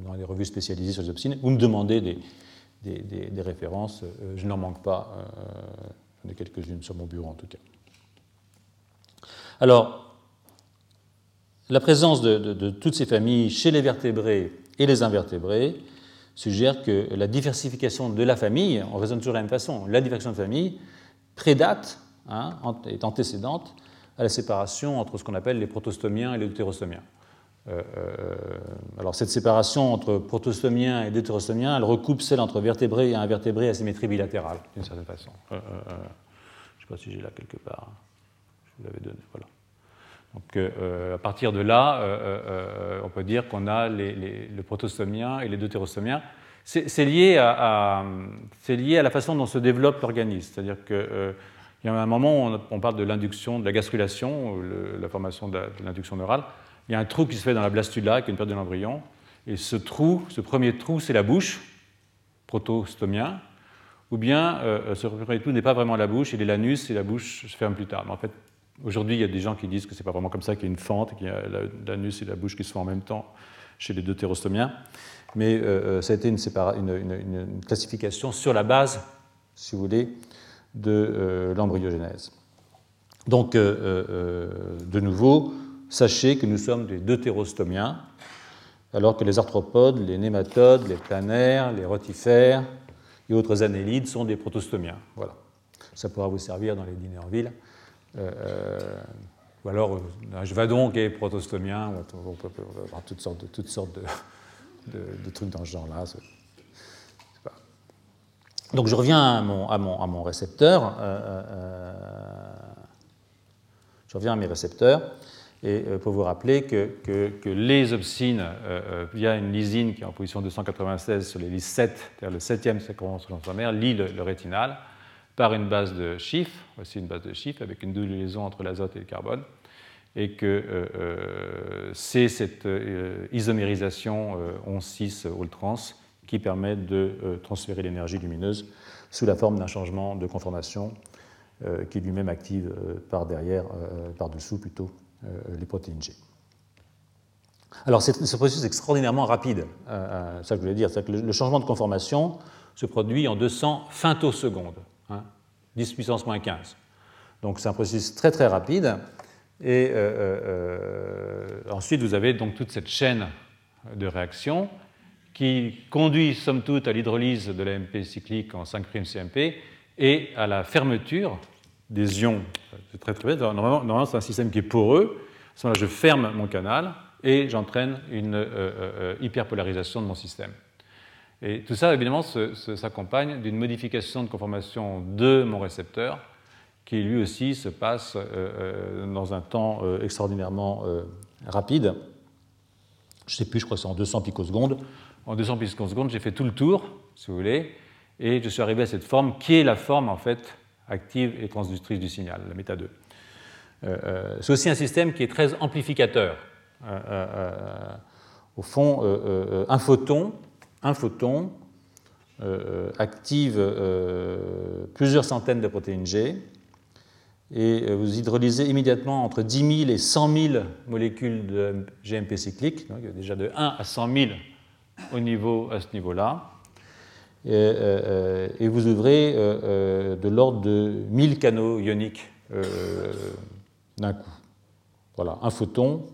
dans les revues spécialisées sur les opsines. Vous me demandez des, des, références, je n'en manque pas, j'en ai quelques-unes sur mon bureau en tout cas. Alors, la présence de, toutes ces familles chez les vertébrés et les invertébrés suggère que la diversification de la famille, on raisonne toujours de la même façon, la diversification de famille prédate, hein, est antécédente à la séparation entre ce qu'on appelle les protostomiens et les deutérostomiens. Euh, euh, alors cette séparation entre protostomiens et deutérostomiens, elle recoupe celle entre vertébrés et invertébrés à symétrie bilatérale, d'une certaine façon. Euh, je ne sais pas si j'ai là quelque part. Je vous l'avais donné. Voilà. Donc à partir de là, on peut dire qu'on a les, le protostomien et les deutérostomien. C'est lié, à, lié à la façon dont se développe l'organisme. C'est-à-dire que il y a un moment où on parle de l'induction, de la gastrulation, la formation de l'induction neurale. Il y a un trou qui se fait dans la blastula, qui est une période de l'embryon. Et ce trou, ce premier trou, c'est la bouche, protostomien. Ou bien euh, ce premier trou n'est pas vraiment la bouche, il est l'anus et la bouche se ferme plus tard. Mais en fait, aujourd'hui, il y a des gens qui disent que ce n'est pas vraiment comme ça, qu'il y a une fente, qu'il y a l'anus et la bouche qui se font en même temps chez les deux térostomiens. Mais euh, euh, ça a été une, classification sur la base, si vous voulez, de euh, l'embryogénèse. Donc, de nouveau, sachez que nous sommes des deutérostomiens, alors que les arthropodes, les nématodes, les planaires, les rotifères et autres annélides sont des protostomiens. Voilà. Ça pourra vous servir dans les dîners en ville. Ou alors, vais donc et protostomien, on peut avoir toutes sortes de, trucs dans ce genre-là. Donc je reviens à mon, récepteur. Euh, euh, euh, je reviens à mes récepteurs. Et pour vous rappeler que, que, les opsines, via une lysine qui est en position 296 sur les lys 7, c'est-à-dire le septième séquence mère, lit le, rétinal par une base de chiffres, voici une base de chiffres avec une double liaison entre l'azote et le carbone, et que c'est cette isomérisation 11,6 trans qui permet de euh, transférer l'énergie lumineuse sous la forme d'un changement de conformation euh, qui lui-même active euh, par derrière, par-dessous plutôt, les protéines G. Alors, ce processus extraordinairement rapide, c'est ça que je voulais dire. Que le changement de conformation se produit en 200 femtosecondes, hein, 10 puissance moins 15. Donc, c'est un processus très très rapide. Et ensuite, vous avez donc toute cette chaîne de réactions qui conduit somme toute à l'hydrolyse de l'AMP cyclique en 5' CMP et à la fermeture des ions. C'est très très Normalement, c'est un système qui est poreux. À ce moment-là, je ferme mon canal et j'entraîne une euh, euh, euh, hyperpolarisation de mon système. Et tout ça, évidemment, s'accompagne d'une modification de conformation de mon récepteur qui lui aussi se passe dans un temps extraordinairement rapide. Je ne sais plus, je crois que c'est en 200 picosecondes en 200 secondes, j'ai fait tout le tour, si vous voulez, et je suis arrivé à cette forme qui est la forme en fait active et transductrice du signal, la méta 2. Euh, euh, c'est aussi un système qui est très amplificateur. Euh, au fond, un photon, un photon active plusieurs centaines de protéines G et vous hydrolysez immédiatement entre 10 000 et 100 000 molécules de GMP cyclique, donc déjà de 1 à 100 000 au niveau, à ce niveau-là. Et, vous ouvrez de l'ordre de 1000 canaux ioniques d'un coup. Voilà, un photon,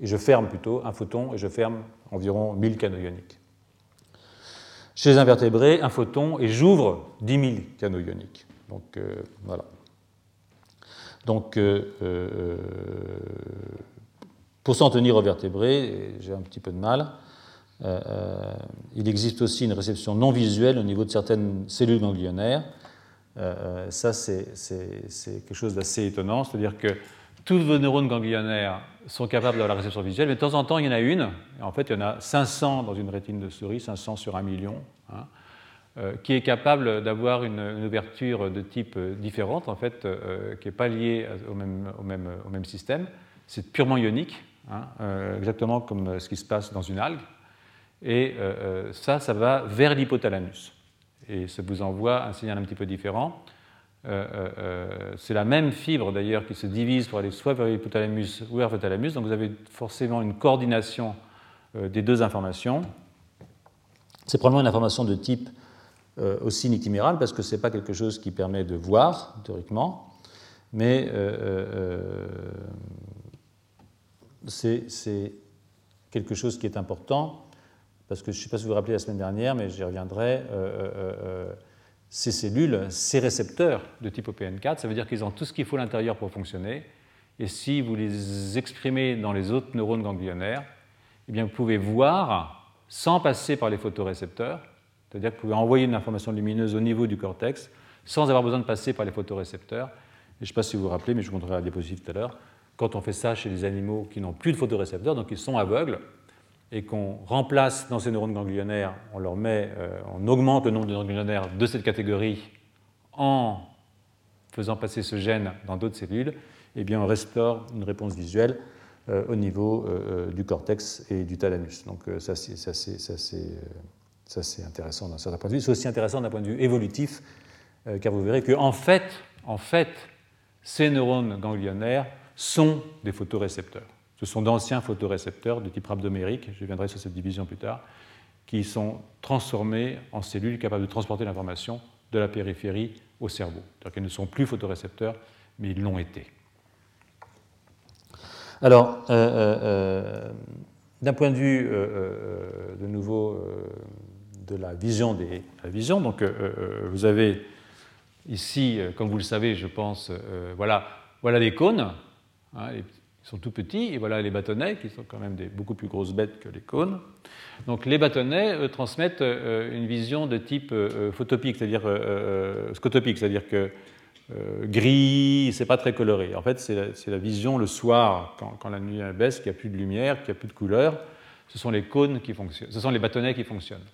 et je ferme plutôt un photon, et je ferme environ 1000 canaux ioniques. Chez les invertébrés, un photon, et j'ouvre 10 000 canaux ioniques. Donc euh, voilà. Donc, euh, euh, pour s'en tenir aux vertébrés, j'ai un petit peu de mal, il existe aussi une réception non visuelle au niveau de certaines cellules ganglionnaires. ça, c'est quelque chose d'assez étonnant, c'est-à-dire que tous vos neurones ganglionnaires sont capables d'avoir la réception visuelle, mais de temps en temps, il y en a une, en fait, il y en a 500 dans une rétine de souris, 500 sur un million, hein, euh, qui est capable d'avoir une, ouverture de type euh, différente, en fait, euh, qui n'est pas liée au même système. C'est purement ionique, hein, exactement comme ce qui se passe dans une algue. Et ça, ça va vers l'hypothalamus. Et ça vous envoie un signal un petit peu différent. Euh, euh, euh, c'est la même fibre d'ailleurs qui se divise pour aller soit vers l'hypothalamus ou vers l'hypothalamus, donc vous avez forcément une coordination des deux informations. C'est probablement une information de type aussi nictiméral parce que ce n'est pas quelque chose qui permet de voir théoriquement, mais c'est quelque chose qui est important parce que je ne sais pas si vous vous rappelez la semaine dernière, mais j'y reviendrai ces cellules, ces récepteurs de type OPN4, ça veut dire qu'ils ont tout ce qu'il faut à l'intérieur pour fonctionner. Et si vous les exprimez dans les autres neurones ganglionnaires, eh bien vous pouvez voir sans passer par les photorécepteurs, c'est-à-dire que vous pouvez envoyer une information lumineuse au niveau du cortex sans avoir besoin de passer par les photorécepteurs. Et je ne sais pas si vous vous rappelez, mais je vous montrerai la diapositive tout à l'heure. Quand on fait ça chez des animaux qui n'ont plus de photorécepteurs, donc ils sont aveugles, et qu'on remplace dans ces neurones ganglionnaires, on leur met, euh, on augmente le nombre de neurones ganglionnaires de cette catégorie en faisant passer ce gène dans d'autres cellules, eh bien on restaure une réponse visuelle euh, au niveau euh, du cortex et du thalamus. Donc ça c'est intéressant d'un certain point de vue. C'est aussi intéressant d'un point de vue évolutif, car vous verrez qu'en fait, en fait, ces neurones ganglionnaires sont des photorécepteurs. Ce sont d'anciens photorécepteurs de type rhabdomérique, je viendrai sur cette division plus tard, qui sont transformés en cellules capables de transporter l'information de la périphérie au cerveau. C'est-à-dire ne sont plus photorécepteurs, mais ils l'ont été. Alors, euh, euh, euh, d'un point de vue, de nouveau, de la vision des la vision, donc vous avez ici, comme vous le savez, je pense, voilà, voilà les cônes, hein, ils sont tout petits, et voilà les bâtonnets, qui sont quand même des beaucoup plus grosses bêtes que les cônes. Donc les bâtonnets transmettent euh, une vision de type euh, photopique, c'est-à-dire euh, scotopique, c'est-à-dire que gris, c'est pas très coloré. En fait, c'est la, vision le soir, quand, la nuit baisse, qu'il n'y a plus de lumière, qu'il n'y a plus de couleur. Ce sont les cônes qui fonctionnent, ce sont les bâtonnets qui fonctionnent.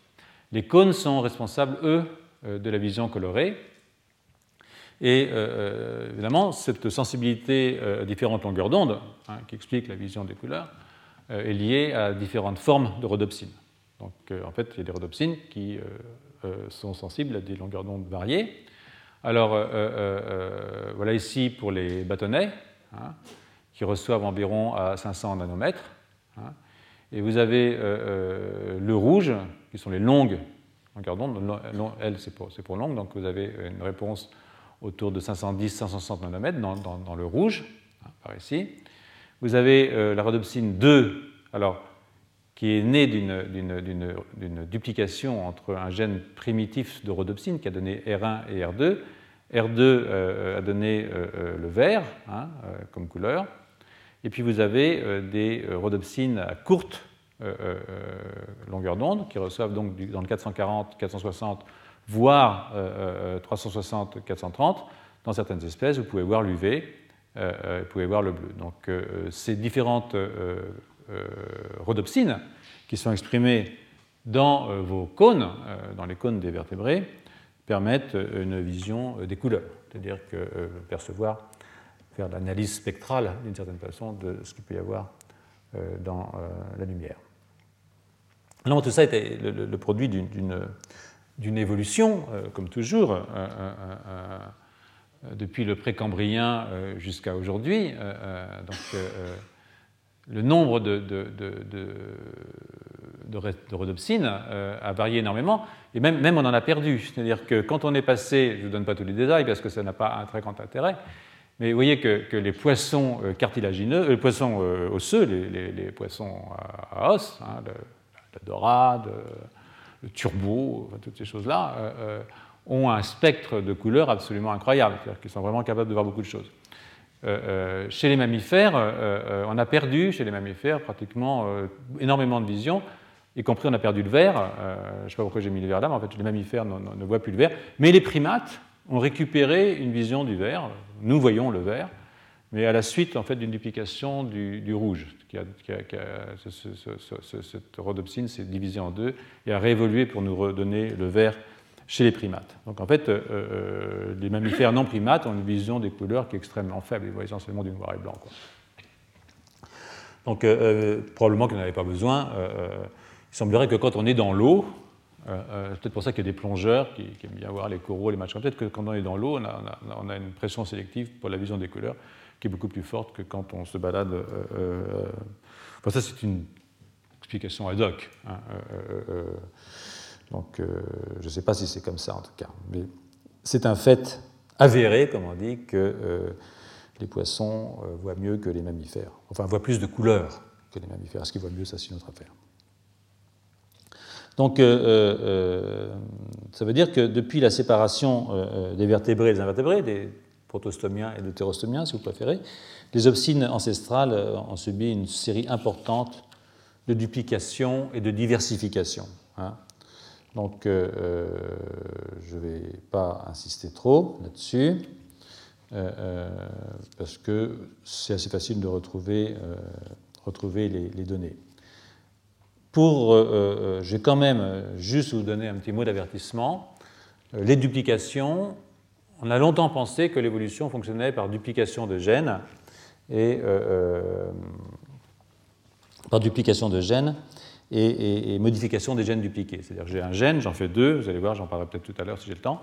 Les cônes sont responsables, eux, de la vision colorée. Et euh, euh, évidemment, cette sensibilité euh, à différentes longueurs d'onde, hein, qui explique la vision des couleurs, est liée à différentes formes de rhodopsine. Donc en fait, il y a des rhodopsines qui sont sensibles à des longueurs d'onde variées. Alors voilà ici pour les bâtonnets, hein, qui reçoivent environ à 500 nanomètres. Hein. et vous avez le rouge, qui sont les longues longueurs d'onde. L, c'est pour, pour longue, donc vous avez une réponse autour de 510-560 nanomètres dans, le rouge, hein, par ici. Vous avez euh, la rhodopsine 2, alors, qui est née d'une duplication entre un gène primitif de rhodopsine qui a donné R1 et R2. R2 euh, a donné euh, le vert hein, comme couleur. Et puis vous avez des rhodopsines à courte longueur d'onde qui reçoivent donc dans le 440, 460 voire 360, euh, 430. Euh, Dans certaines espèces, vous pouvez voir l'UV, euh, vous pouvez voir le bleu. Donc ces différentes rhodopsines qui sont exprimées dans vos cônes, dans les cônes des vertébrés, permettent une vision des couleurs, c'est-à-dire que percevoir, faire l'analyse spectrale d'une certaine façon de ce qu'il peut y avoir dans la lumière. Alors tout ça était le produit d'une d'une évolution, comme toujours, depuis le précambrien jusqu'à aujourd'hui. donc, le nombre de, rhodopsines a varié énormément, et même, on en a perdu. C'est-à-dire que quand on est passé, je ne vous donne pas tous les détails parce que ça n'a pas un très grand intérêt, mais vous voyez que, les poissons cartilagineux, les poissons osseux, les, poissons à, os, hein, la dorade, le turbo, toutes ces choses-là, ont un spectre de couleurs absolument incroyable, c'est-à-dire qu'ils sont vraiment capables de voir beaucoup de choses. Euh, euh, chez les mammifères, euh, on a perdu chez les mammifères pratiquement énormément de vision, y compris on a perdu le vert. je ne sais pas pourquoi j'ai mis le vert là, mais en fait les mammifères ne, voient plus le vert. Mais les primates ont récupéré une vision du vert. Nous voyons le vert, mais à la suite en fait d'une duplication du, rouge. Cette rhodopsine s'est divisée en deux et a réévolué pour nous redonner le vert chez les primates. Donc en fait, euh, euh, les mammifères non primates ont une vision des couleurs qui est extrêmement faible, ils voient essentiellement du noir et blanc. Donc euh, probablement qu'ils n'en avaient pas besoin. il semblerait que quand on est dans l'eau, c'est peut-être pour ça qu'il y a des plongeurs qui, aiment bien voir les coraux, les machins, peut-être que quand on est dans l'eau, on, a, une pression sélective pour la vision des couleurs qui est beaucoup plus forte que quand on se balade. Enfin, ça, c'est une explication ad hoc. Hein, donc euh, je ne sais pas si c'est comme ça en tout cas. Mais c'est un fait avéré, comme on dit, que euh, les poissons euh, voient mieux que les mammifères. Enfin, voient plus de couleurs que les mammifères. Est-ce qu'ils voient mieux Ça, c'est une autre affaire. Donc, ça veut dire que depuis la séparation des vertébrés et des invertébrés, protostomiens et des pterostomiens, si vous préférez, les obscines ancestrales ont subi une série importante de duplication et de diversification. Hein. Donc, euh, euh, je ne vais pas insister trop là-dessus, euh, parce que c'est assez facile de retrouver, les, données. Pour, je vais quand même juste vous donner un petit mot d'avertissement. les duplications, on a longtemps pensé que l'évolution fonctionnait par duplication de gènes et par duplication de gènes et, modification des gènes dupliqués. C'est-à-dire j'ai un gène, j'en fais deux, vous allez voir, j'en parlerai peut-être tout à l'heure si j'ai le temps,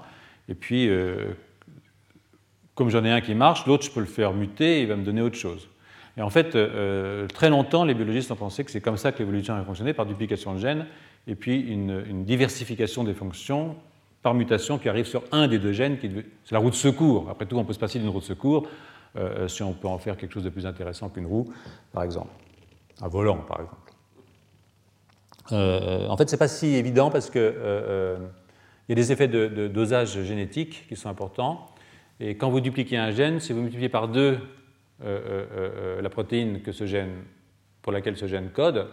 et puis euh, comme j'en ai un qui marche, l'autre je peux le faire muter et il va me donner autre chose. Et en fait, euh, très longtemps, les biologistes ont pensé que c'est comme ça que l'évolution a fonctionné, par duplication de gènes, et puis une, diversification des fonctions par mutation qui arrive sur un des deux gènes, qui c'est la roue de secours. Après tout, on peut se passer d'une roue de secours euh, si on peut en faire quelque chose de plus intéressant qu'une roue, par exemple. Un volant, par exemple. Euh, en fait, ce n'est pas si évident parce qu'il euh, euh, y a des effets de, dosage génétique qui sont importants. Et quand vous dupliquez un gène, si vous multipliez par deux la protéine que ce gène, pour laquelle ce gène code,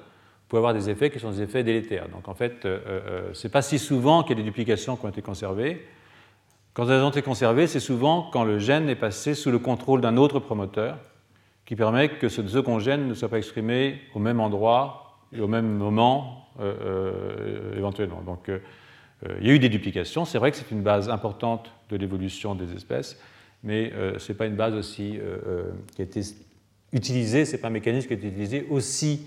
avoir des effets qui sont des effets délétères. Donc en fait, ce n'est pas si souvent qu'il y a des duplications qui ont été conservées. Quand elles ont été conservées, c'est souvent quand le gène est passé sous le contrôle d'un autre promoteur qui permet que ce second gène ne soit pas exprimé au même endroit et au même moment euh, euh, éventuellement. Donc euh, il y a eu des duplications. C'est vrai que c'est une base importante de l'évolution des espèces, mais ce n'est pas une base aussi qui a été utilisée, ce n'est pas un mécanisme qui a été utilisé aussi,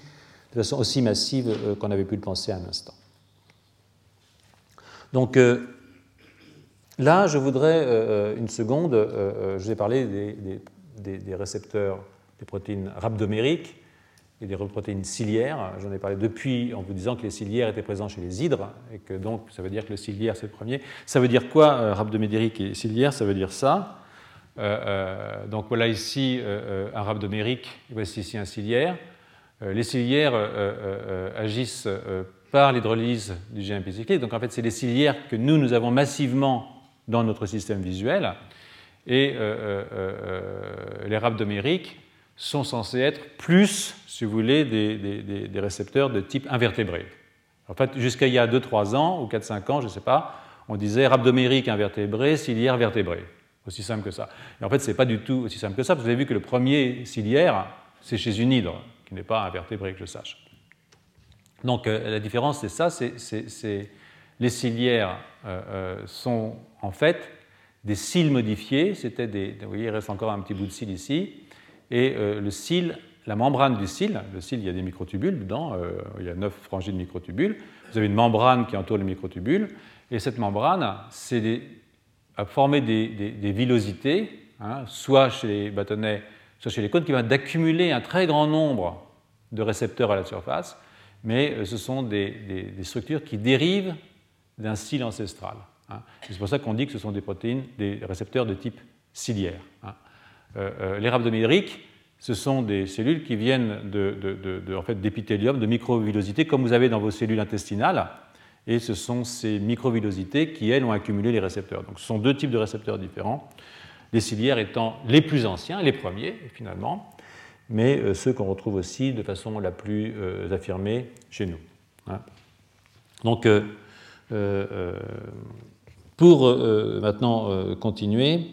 de façon aussi massive qu'on avait pu le penser à un instant. Donc là, je voudrais une seconde, je vais parler des, des, récepteurs des protéines rhabdomériques et des protéines ciliaires. J'en ai parlé depuis en vous disant que les ciliaires étaient présents chez les hydres, et que donc ça veut dire que le ciliaire c'est le premier. Ça veut dire quoi, euh, rhabdomérique et ciliaire? Ça veut dire ça. Euh, euh, donc voilà ici un rhabdomérique, voici ici un ciliaire. Les ciliaires agissent par l'hydrolyse du GMP cyclique. Donc en fait, c'est les ciliaires que nous, nous avons massivement dans notre système visuel. Et les rhabdomériques sont censés être plus, si vous voulez, des, récepteurs de type invertébré. En fait, jusqu'à il y a 2-3 ans, ou 4-5 ans, je ne sais pas, on disait rhabdomérique invertébré, ciliaire vertébré. Aussi simple que ça. Et en fait, ce n'est pas du tout aussi simple que ça, parce que vous avez vu que le premier ciliaire, c'est chez une hydre, qui n'est pas invertébré, que je sache. Donc euh, la différence, c'est ça, c'est les ciliaires euh, euh, sont en fait des cils modifiés, c'était des, vous voyez, il reste encore un petit bout de cil ici, et euh, le cil la membrane du cil. Le cil, il y a des microtubules dedans, il y a neuf frangies de microtubules. Vous avez une membrane qui entoure les microtubules, et cette membrane a formé des, des, villosités, hein, soit chez les bâtonnets, soit chez les cônes, qui vont d'accumuler un très grand nombre de récepteurs à la surface, mais ce sont des, structures qui dérivent d'un cil ancestral. Hein. C'est pour ça qu'on dit que ce sont des protéines, des récepteurs de type ciliaire. Hein. Euh, euh, les rhabdomédriques, ce sont des cellules qui viennent de, en fait, d'épithélium, de microvillosités, comme vous avez dans vos cellules intestinales. Et ce sont ces microvillosités qui, elles, ont accumulé les récepteurs. Donc ce sont deux types de récepteurs différents, les ciliaires étant les plus anciens, les premiers, finalement, mais euh, ceux qu'on retrouve aussi de façon la plus affirmée chez nous. Hein. Donc, pour euh, maintenant euh, continuer,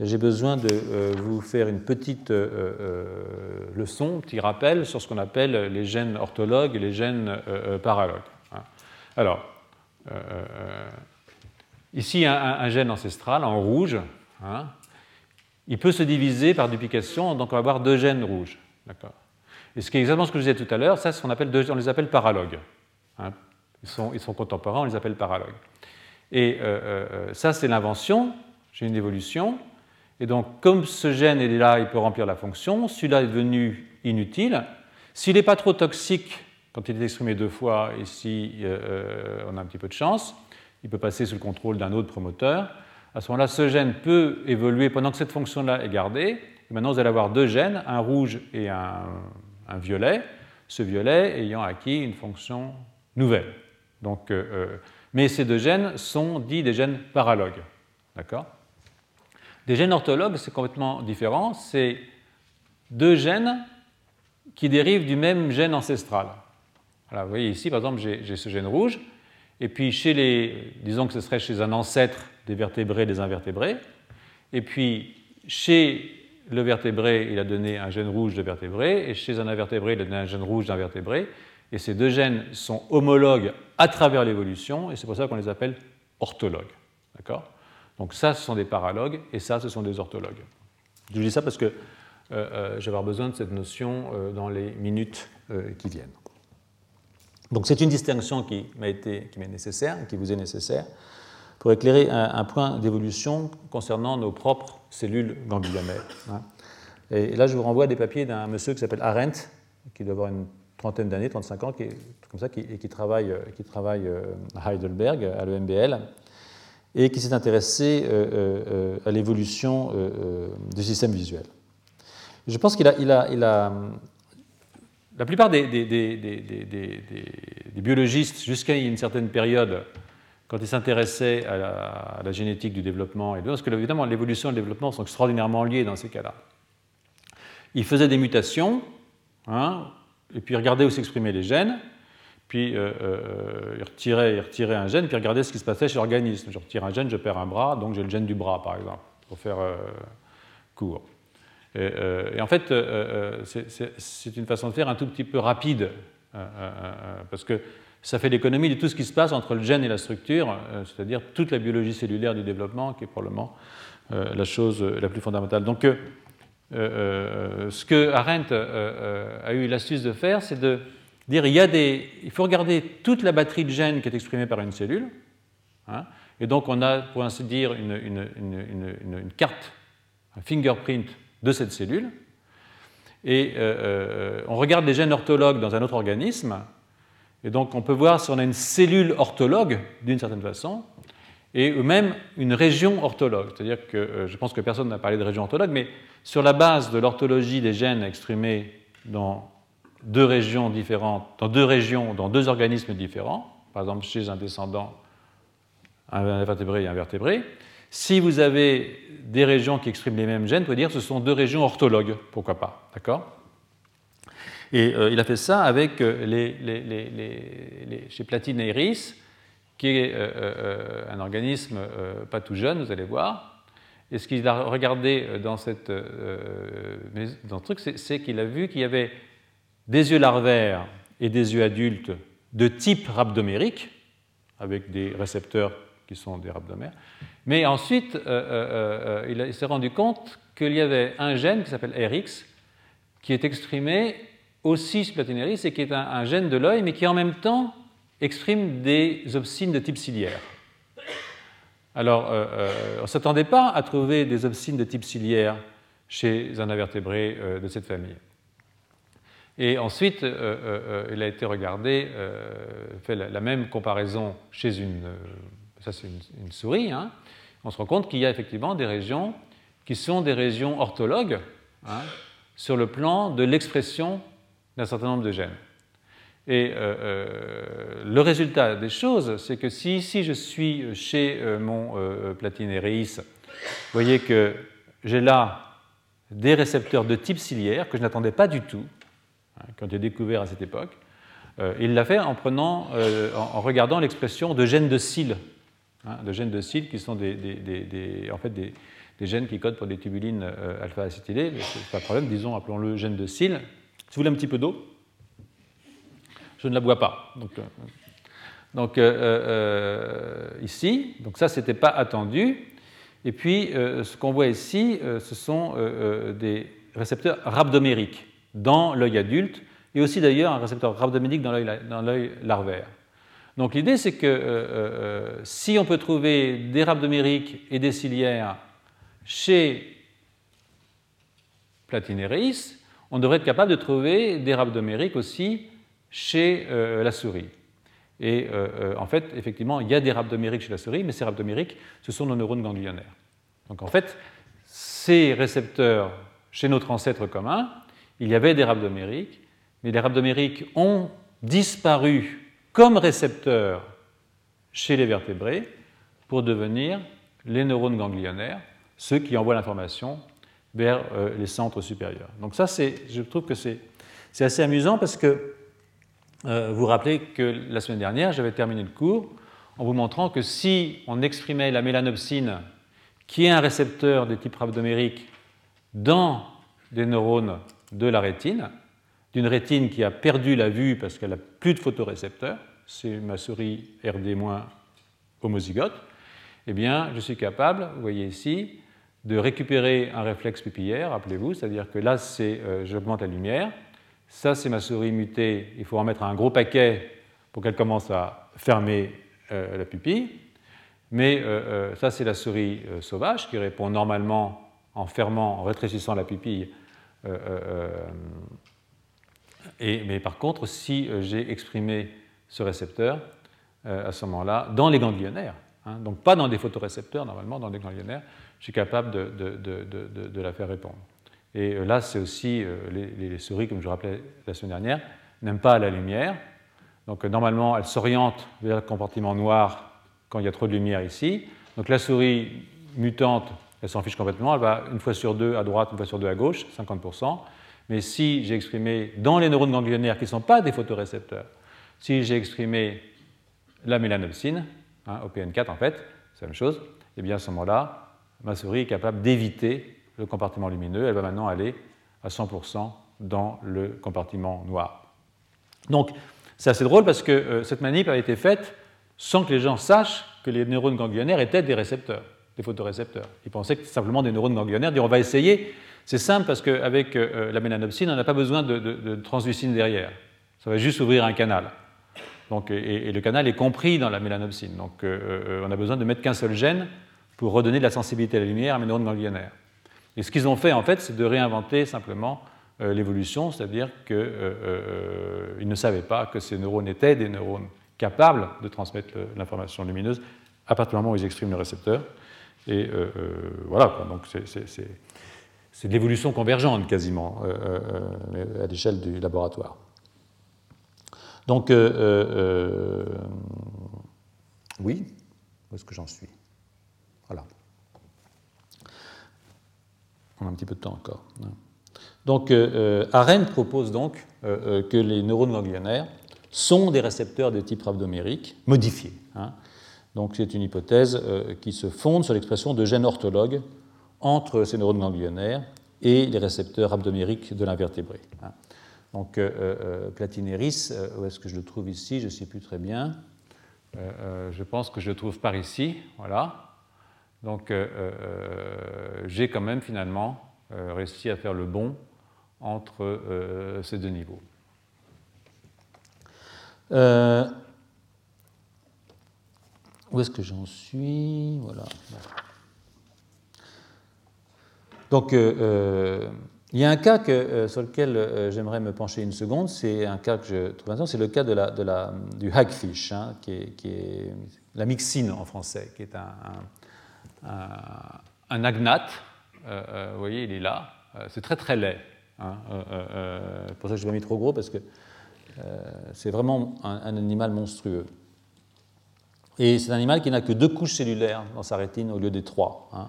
j'ai besoin de euh, vous faire une petite leçon, petit rappel sur ce qu'on appelle les gènes orthologues et les gènes paralogues. Hein. Alors, ici, un, gène ancestral en rouge, hein, il peut se diviser par duplication, donc on va avoir deux gènes rouges. Et ce qui est exactement ce que je disais tout à l'heure, ça, on, appelle les appelle paralogues. Hein? Ils, sont, ils, sont, contemporains, on les appelle paralogues. Et euh, euh, euh, ça, c'est l'invention, j'ai une évolution. Et donc, comme ce gène est là, il peut remplir la fonction, celui-là est devenu inutile. S'il n'est pas trop toxique quand il est exprimé deux fois, et si on a un petit peu de chance, il peut passer sous le contrôle d'un autre promoteur. À ce moment-là, ce gène peut évoluer pendant que cette fonction-là est gardée. Et maintenant, vous allez avoir deux gènes, un rouge et un, violet, ce violet ayant acquis une fonction nouvelle. Donc, mais ces deux gènes sont dits des gènes paralogues. D'accord? Des gènes orthologues, c'est complètement différent. C'est deux gènes qui dérivent du même gène ancestral. vous voyez ici, par exemple, j'ai ce gène rouge, et puis chez les, disons que ce serait chez un ancêtre des vertébrés et des invertébrés, et puis chez le vertébré, il a donné un gène rouge de vertébré, et chez un invertébré, il a donné un gène rouge d'invertébré, et ces deux gènes sont homologues à travers l'évolution, et c'est pour ça qu'on les appelle orthologues. D'accord? Donc ça, ce sont des paralogues, et ça, ce sont des orthologues. Je dis ça parce que euh, euh, je vais avoir besoin de cette notion euh, dans les minutes qui viennent. Donc c'est une distinction qui m'a été, qui m'est nécessaire, qui vous est nécessaire, pour éclairer un, point d'évolution concernant nos propres cellules gangliomères. Hein. Et là, je vous renvoie à des papiers d'un monsieur qui s'appelle Arendt, qui doit avoir une trentaine d'années, 35 ans, qui comme ça, et qui travaille, qui travaille euh, à Heidelberg, à l'EMBL, et qui s'est intéressé euh, euh, à l'évolution du système visuel. Je pense qu'il a, il a, il a, la plupart des biologistes, jusqu'à une certaine période, quand ils s'intéressaient à, la génétique du développement, et parce que évidemment l'évolution et le développement sont extraordinairement liés dans ces cas-là, ils faisaient des mutations, hein, et puis regarder où s'exprimaient les gènes, puis euh, euh, il, retirait, un gène, puis regarder ce qui se passait chez l'organisme. Je retire un gène, je perds un bras, donc j'ai le gène du bras, par exemple, pour faire euh, court. Et, en fait, c'est une façon de faire un tout petit peu rapide, parce que ça fait l'économie de tout ce qui se passe entre le gène et la structure, c'est-à-dire toute la biologie cellulaire du développement, qui est probablement la chose la plus fondamentale. Donc, euh, euh, ce que Arendt euh, a eu l'astuce de faire, c'est de dire il, y a des, il faut regarder toute la batterie de gènes qui est exprimée par une cellule. Hein, et donc on a, pour ainsi dire, une, carte, un fingerprint de cette cellule. Et on regarde les gènes orthologues dans un autre organisme. Et donc on peut voir si on a une cellule orthologue, d'une certaine façon, et même une région orthologue. C'est-à-dire que je pense que personne n'a parlé de région orthologue, mais sur la base de l'orthologie des gènes exprimés dans deux régions différentes, dans deux régions, dans deux organismes différents, par exemple chez un descendant, un invertébré et un vertébré, si vous avez des régions qui expriment les mêmes gènes, vous pouvez dire que ce sont deux régions orthologues, pourquoi pas, d'accord? Et euh, il a fait ça avec euh, les, chez Platine qui est euh, un organisme pas tout jeune, vous allez voir, et ce qu'il a regardé dans, cette, dans ce truc, c'est qu'il a vu qu'il y avait des yeux larvaires et des yeux adultes de type rhabdomérique, avec des récepteurs qui sont des rhabdomères. Mais ensuite, euh, il, s'est rendu compte qu'il y avait un gène qui s'appelle RX, qui est exprimé aussi sur platinéris et qui est un, gène de l'œil, mais qui en même temps exprime des opsines de type ciliaire. Alors, euh, euh, on ne s'attendait pas à trouver des opsines de type ciliaire chez un invertébré euh, de cette famille. Et ensuite, il a été regardé, fait la, même comparaison chez une, ça c'est une, souris. Hein. On se rend compte qu'il y a effectivement des régions qui sont des régions orthologues hein, sur le plan de l'expression d'un certain nombre de gènes. Et euh, euh, le résultat des choses, c'est que si ici je suis chez euh, mon Platinereis, vous voyez que j'ai là des récepteurs de type ciliaire que je n'attendais pas du tout, hein, quand j'ai découvert à cette époque. il l'a fait en, prenant, en, regardant l'expression de gènes de cils, hein, de gènes de cils qui sont des, en fait des, gènes qui codent pour des tubulines alpha-acétylées. C'est pas de problème, disons, appelons-le gène de cils. Si vous voulez un petit peu d'eau, je ne la bois pas. Donc, euh, euh, euh, ici, donc ça, c'était pas attendu. Et puis, ce qu'on voit ici, ce sont des récepteurs rhabdomériques dans l'œil adulte, et aussi d'ailleurs un récepteur rhabdomérique dans l'œil larvaire. Donc l'idée, c'est que si on peut trouver des rhabdomériques et des ciliaires chez Platinereis, on devrait être capable de trouver des rhabdomériques aussi chez euh, la souris. Et euh, euh, en fait, effectivement, il y a des rhabdomériques chez la souris, mais ces rhabdomériques, ce sont nos neurones ganglionnaires. Donc en fait, ces récepteurs chez notre ancêtre commun, il y avait des rhabdomériques, mais les rhabdomériques ont disparu comme récepteurs chez les vertébrés pour devenir les neurones ganglionnaires, ceux qui envoient l'information vers les centres supérieurs. Donc ça, je trouve que c'est assez amusant parce que euh, vous rappelez que la semaine dernière, j'avais terminé le cours en vous montrant que si on exprimait la mélanopsine, qui est un récepteur de type rhabdomérique, dans des neurones de la rétine, d'une rétine qui a perdu la vue parce qu'elle n'a plus de photorécepteurs, c'est ma souris RD- homozygote, eh bien, je suis capable, vous voyez ici, de récupérer un réflexe pupillaire, rappelez-vous, c'est-à-dire que là, c'est euh, j'augmente la lumière, ça, c'est ma souris mutée. Il faut en mettre un gros paquet pour qu'elle commence à fermer euh, la pupille. Mais euh, ça, c'est la souris sauvage qui répond normalement en fermant, en rétrécissant la pupille. mais par contre, si j'ai exprimé ce récepteur, à ce moment-là, dans les ganglionnaires, hein, donc pas dans des photorécepteurs, normalement, dans des ganglionnaires, je suis capable de la faire répondre. Et euh, là, c'est aussi euh, les, souris, comme je rappelais la semaine dernière, n'aiment pas la lumière. Donc euh, normalement, elles s'orientent vers le compartiment noir quand il y a trop de lumière ici. Donc la souris mutante, elle s'en fiche complètement. Elle va une fois sur deux à droite, une fois sur deux à gauche, 50%. Mais si j'ai exprimé dans les neurones ganglionnaires qui ne sont pas des photorécepteurs, si j'ai exprimé la mélanopsine, hein, OPN4 en fait, c'est la même chose, et eh bien à ce moment-là, ma souris est capable d'éviter le compartiment lumineux, elle va maintenant aller à 100% dans le compartiment noir. Donc, c'est assez drôle parce que euh, cette manip a été faite sans que les gens sachent que les neurones ganglionnaires étaient des récepteurs, des photorécepteurs. Ils pensaient que c'était simplement des neurones ganglionnaires, dire on va essayer. C'est simple parce qu'avec euh, la mélanopsine, on n'a pas besoin de, de, translucine derrière. Ça va juste ouvrir un canal. Donc, et, le canal est compris dans la mélanopsine. Donc, euh, on a besoin de mettre qu'un seul gène pour redonner de la sensibilité à la lumière à mes neurones ganglionnaires. Et ce qu'ils ont fait, en fait, c'est de réinventer simplement euh, l'évolution, c'est-à-dire qu'ils euh, euh, ne savaient pas que ces neurones étaient des neurones capables de transmettre l'information lumineuse à partir du moment où ils expriment le récepteur. Et voilà, donc c'est de l'évolution convergente quasiment à l'échelle du laboratoire. Donc, oui, où est-ce que j'en suis? Voilà. On a un petit peu de temps encore. Hein. Donc, euh, euh propose donc euh, que les neurones ganglionnaires sont des récepteurs de type rhabdomérique modifiés. Hein. Donc, c'est une hypothèse qui se fonde sur l'expression de gènes orthologues entre ces neurones ganglionnaires et les récepteurs rhabdomériques de l'invertébré. Hein. Donc, Platineris, où est-ce que je le trouve ici? Je ne sais plus très bien. je pense que je le trouve par ici. Voilà. Donc euh, euh, j'ai quand même finalement euh, réussi à faire le bon entre ces deux niveaux. où est-ce que j'en suis? Voilà. Donc, il y a un cas sur lequel j'aimerais me pencher une seconde, c'est un cas que je trouve intéressant, c'est le cas de la, de la, du hagfish, hein, qui, est, la mixine en français, qui est un, agnate. Euh, euh, vous voyez, il est là. Euh, c'est très très laid. Hein. pour ça que je l'ai mis trop gros, parce que c'est vraiment un, animal monstrueux. Et c'est un animal qui n'a que deux couches cellulaires dans sa rétine au lieu des trois. Hein.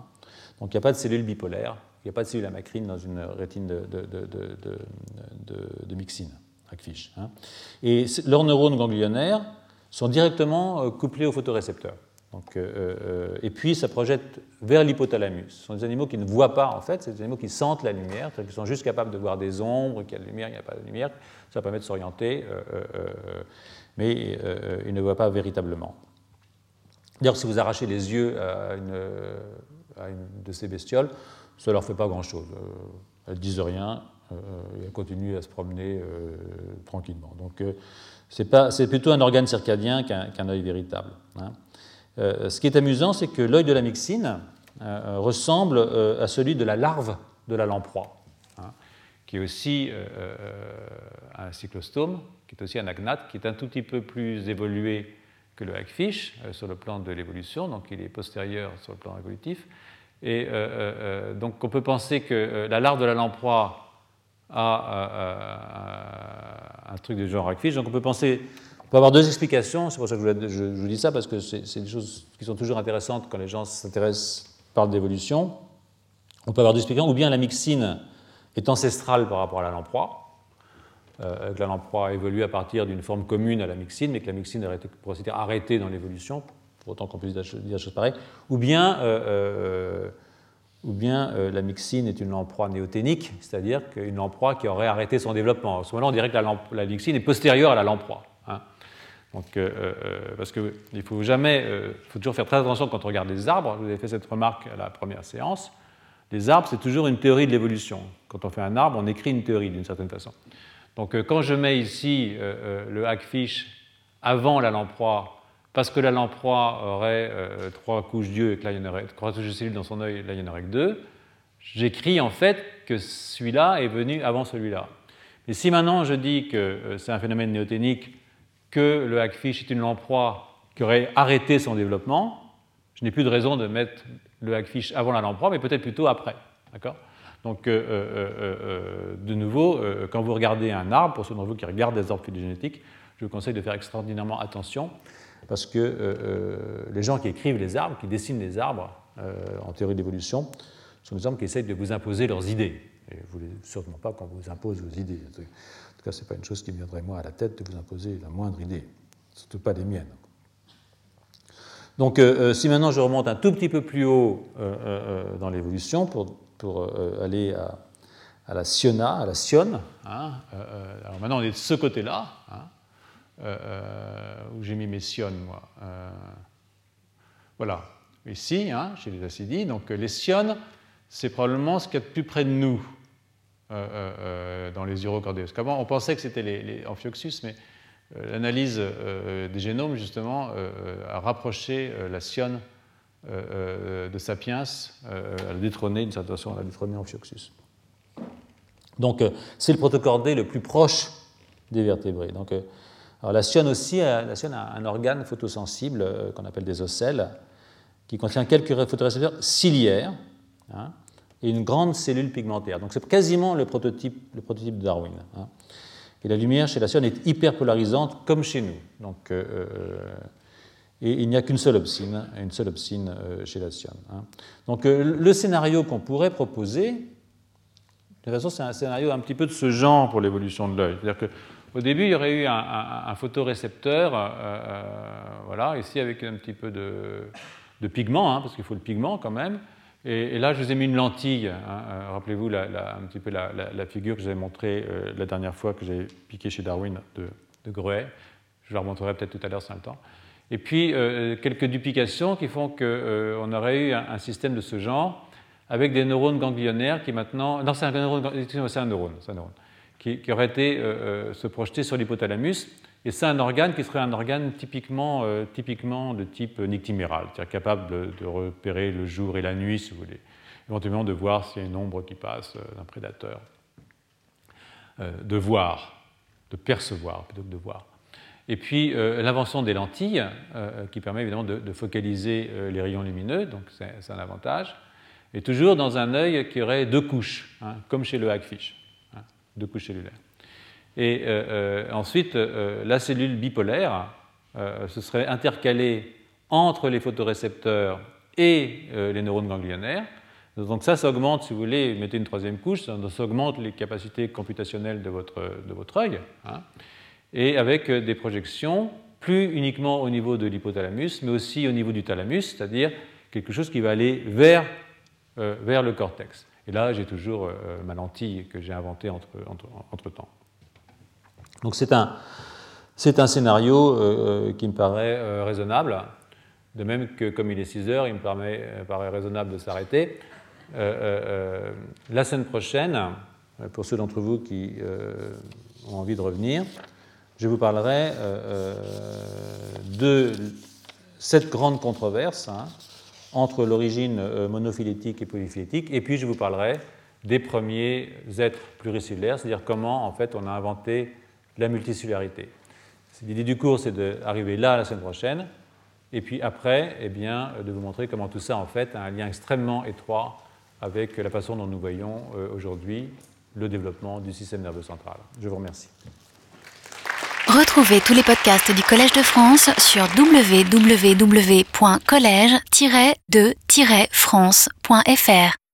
Donc il n'y a pas de cellules bipolaires, il n'y a pas de cellules amacrines dans une rétine de, de, de, de mixine, hein. Et leurs neurones ganglionnaires sont directement couplés aux photorécepteurs. Euh, euh, et puis ça projette vers l'hypothalamus. Ce sont des animaux qui ne voient pas en fait, c'est des animaux qui sentent la lumière, qui sont juste capables de voir des ombres, qu'il y a de la lumière, il n'y a pas de lumière. Ça permet de s'orienter, euh, mais ils ne voient pas véritablement. D'ailleurs, si vous arrachez les yeux à une, de ces bestioles, ça ne leur fait pas grand-chose. elles ne disent rien, elles continuent à se promener tranquillement. Donc c'est plutôt un organe circadien qu'un œil véritable. Hein. Euh, ce qui est amusant, c'est que l'œil de la myxine euh, ressemble euh, à celui de la larve de la lamproie, hein, qui est aussi un cyclostome, qui est aussi un agnate, qui est un tout petit peu plus évolué que le hagfish sur le plan de l'évolution, donc il est postérieur sur le plan évolutif. Et donc on peut penser que la larve de la lamproie a un truc du genre hagfish, donc on peut penser on peut avoir deux explications, c'est pour ça que je, vous dis ça, parce que c'est des choses qui sont toujours intéressantes quand les gens s'intéressent, parlent d'évolution. On peut avoir deux explications, ou bien la mixine est ancestrale par rapport à la lamproie, euh, que la lamproie a évolué à partir d'une forme commune à la mixine, mais que la mixine a été, pour dire, arrêtée dans l'évolution, pour autant qu'on puisse dire des choses pareilles, ou bien, euh, euh, ou bien la mixine est une lamproie néoténique, c'est-à-dire qu'une lamproie qui aurait arrêté son développement. À ce moment-là, on dirait que la, la mixine est postérieure à la lamproie. Donc, euh, euh, parce qu'il faut jamais, euh, faut toujours faire très attention quand on regarde les arbres. Vous avez fait cette remarque à la première séance. Les arbres, c'est toujours une théorie de l'évolution. Quand on fait un arbre, on écrit une théorie d'une certaine façon. Donc, quand je mets ici le hagfish avant la lamproie, parce que la lamproie aurait trois couches d'yeux et que là, il y en aurait trois couches de cellules dans son œil, là, il y en aurait que deux, j'écris en fait que celui-là est venu avant celui-là. Mais si maintenant je dis que c'est un phénomène néoténique que le hagfish est une lamproie qui aurait arrêté son développement, je n'ai plus de raison de mettre le hagfish avant la lamproie, mais peut-être plutôt après. D'accord? Donc, euh, euh, euh, de nouveau, quand vous regardez un arbre, pour ceux d'entre vous qui regardent des arbres phylogénétiques, je vous conseille de faire extraordinairement attention, parce que les gens qui écrivent les arbres, qui dessinent les arbres en théorie d'évolution, sont des hommes qui essayent de vous imposer leurs idées. Et vous ne voulez sûrement pas qu'on vous impose vos idées ce n'est pas une chose qui me viendrait moi à la tête de vous imposer la moindre idée, surtout pas les miennes. Donc, euh, euh, si maintenant je remonte un tout petit peu plus haut euh, dans l'évolution pour, pour aller à, la Siona, à la Sionne, hein, alors maintenant on est de ce côté-là, hein, où j'ai mis mes sionnes, moi. voilà, ici, hein, chez les acidies. Donc, les sionnes, c'est probablement ce qu'il y a de plus près de nous. Euh, euh, euh, dans les urocardéos. Qu'avant, on pensait que c'était les, amphioxus, mais l'analyse des génomes, justement, a rapproché la sionne de Sapiens, à la détrôner, d'une certaine façon, à la détrôner Amphioxus. Donc, c'est le protocordé le plus proche des vertébrés. Donc, alors la sionne aussi, la sionne a un organe photosensible qu'on appelle des ocelles, qui contient quelques photorécepteurs ciliaires. Hein, et une grande cellule pigmentaire. Donc c'est quasiment le prototype, le prototype de Darwin. Hein. Et la lumière chez la Sion est hyper polarisante comme chez nous. Donc, euh, euh, et il n'y a qu'une seule obscine, une seule euh, chez la Sion. Hein. Donc le scénario qu'on pourrait proposer, de toute façon c'est un scénario un petit peu de ce genre pour l'évolution de l'œil. C'est-à-dire qu'au début il y aurait eu un, photorécepteur, voilà, ici avec un petit peu de, de pigment, hein, parce qu'il faut le pigment quand même. Et, là, je vous ai mis une lentille. Hein, euh, rappelez-vous un petit peu la, figure que j'avais montrée euh, la dernière fois que j'ai piqué chez Darwin de, de. Je la remontrerai peut-être tout à l'heure si on le temps. Et puis, euh, quelques duplications qui font qu'on aurait eu un, système de ce genre avec des neurones ganglionnaires qui maintenant. Non, c'est un neurone, c'est un neurone, un neurone qui, qui, aurait été se projeter sur l'hypothalamus. Et c'est un organe qui serait un organe typiquement, typiquement de type nictiméral, c'est-à-dire capable de, repérer le jour et la nuit, si vous voulez, éventuellement de voir s'il y a une ombre qui passe d'un prédateur, de voir, de percevoir plutôt que de voir. Et puis euh, l'invention des lentilles, euh, qui permet évidemment de, focaliser euh, les rayons lumineux, donc c'est un avantage, et toujours dans un œil qui aurait deux couches, hein, comme chez le hagfish, hein, deux couches cellulaires. Et ensuite, la cellule bipolaire se serait intercalée entre les photorécepteurs et les neurones ganglionnaires. Donc ça, ça augmente, si vous voulez, mettez une troisième couche, ça, augmente les capacités computationnelles de votre, de votre œil. Hein et avec euh, des projections plus uniquement au niveau de l'hypothalamus, mais aussi au niveau du thalamus, c'est-à-dire quelque chose qui va aller vers, euh, vers le cortex. Et là, j'ai toujours euh, ma lentille que j'ai inventée entre, entre, temps. Donc c'est un, c'est un scénario qui me paraît raisonnable, de même que comme il est 6 heures, il me paraît, raisonnable de s'arrêter. la semaine prochaine, pour ceux d'entre vous qui ont envie de revenir, je vous parlerai euh, euh, de cette grande controverse hein, entre l'origine euh, monophylétique et polyphylétique, et puis je vous parlerai des premiers êtres pluricellulaires, c'est-à-dire comment en fait on a inventé la multicellularité. L'idée du cours, c'est d'arriver là la semaine prochaine, et puis après, eh bien, de vous montrer comment tout ça en fait a un lien extrêmement étroit avec la façon dont nous voyons aujourd'hui le développement du système nerveux central. Je vous remercie. Retrouvez tous les podcasts du Collège de France sur www.collège-de-france.fr.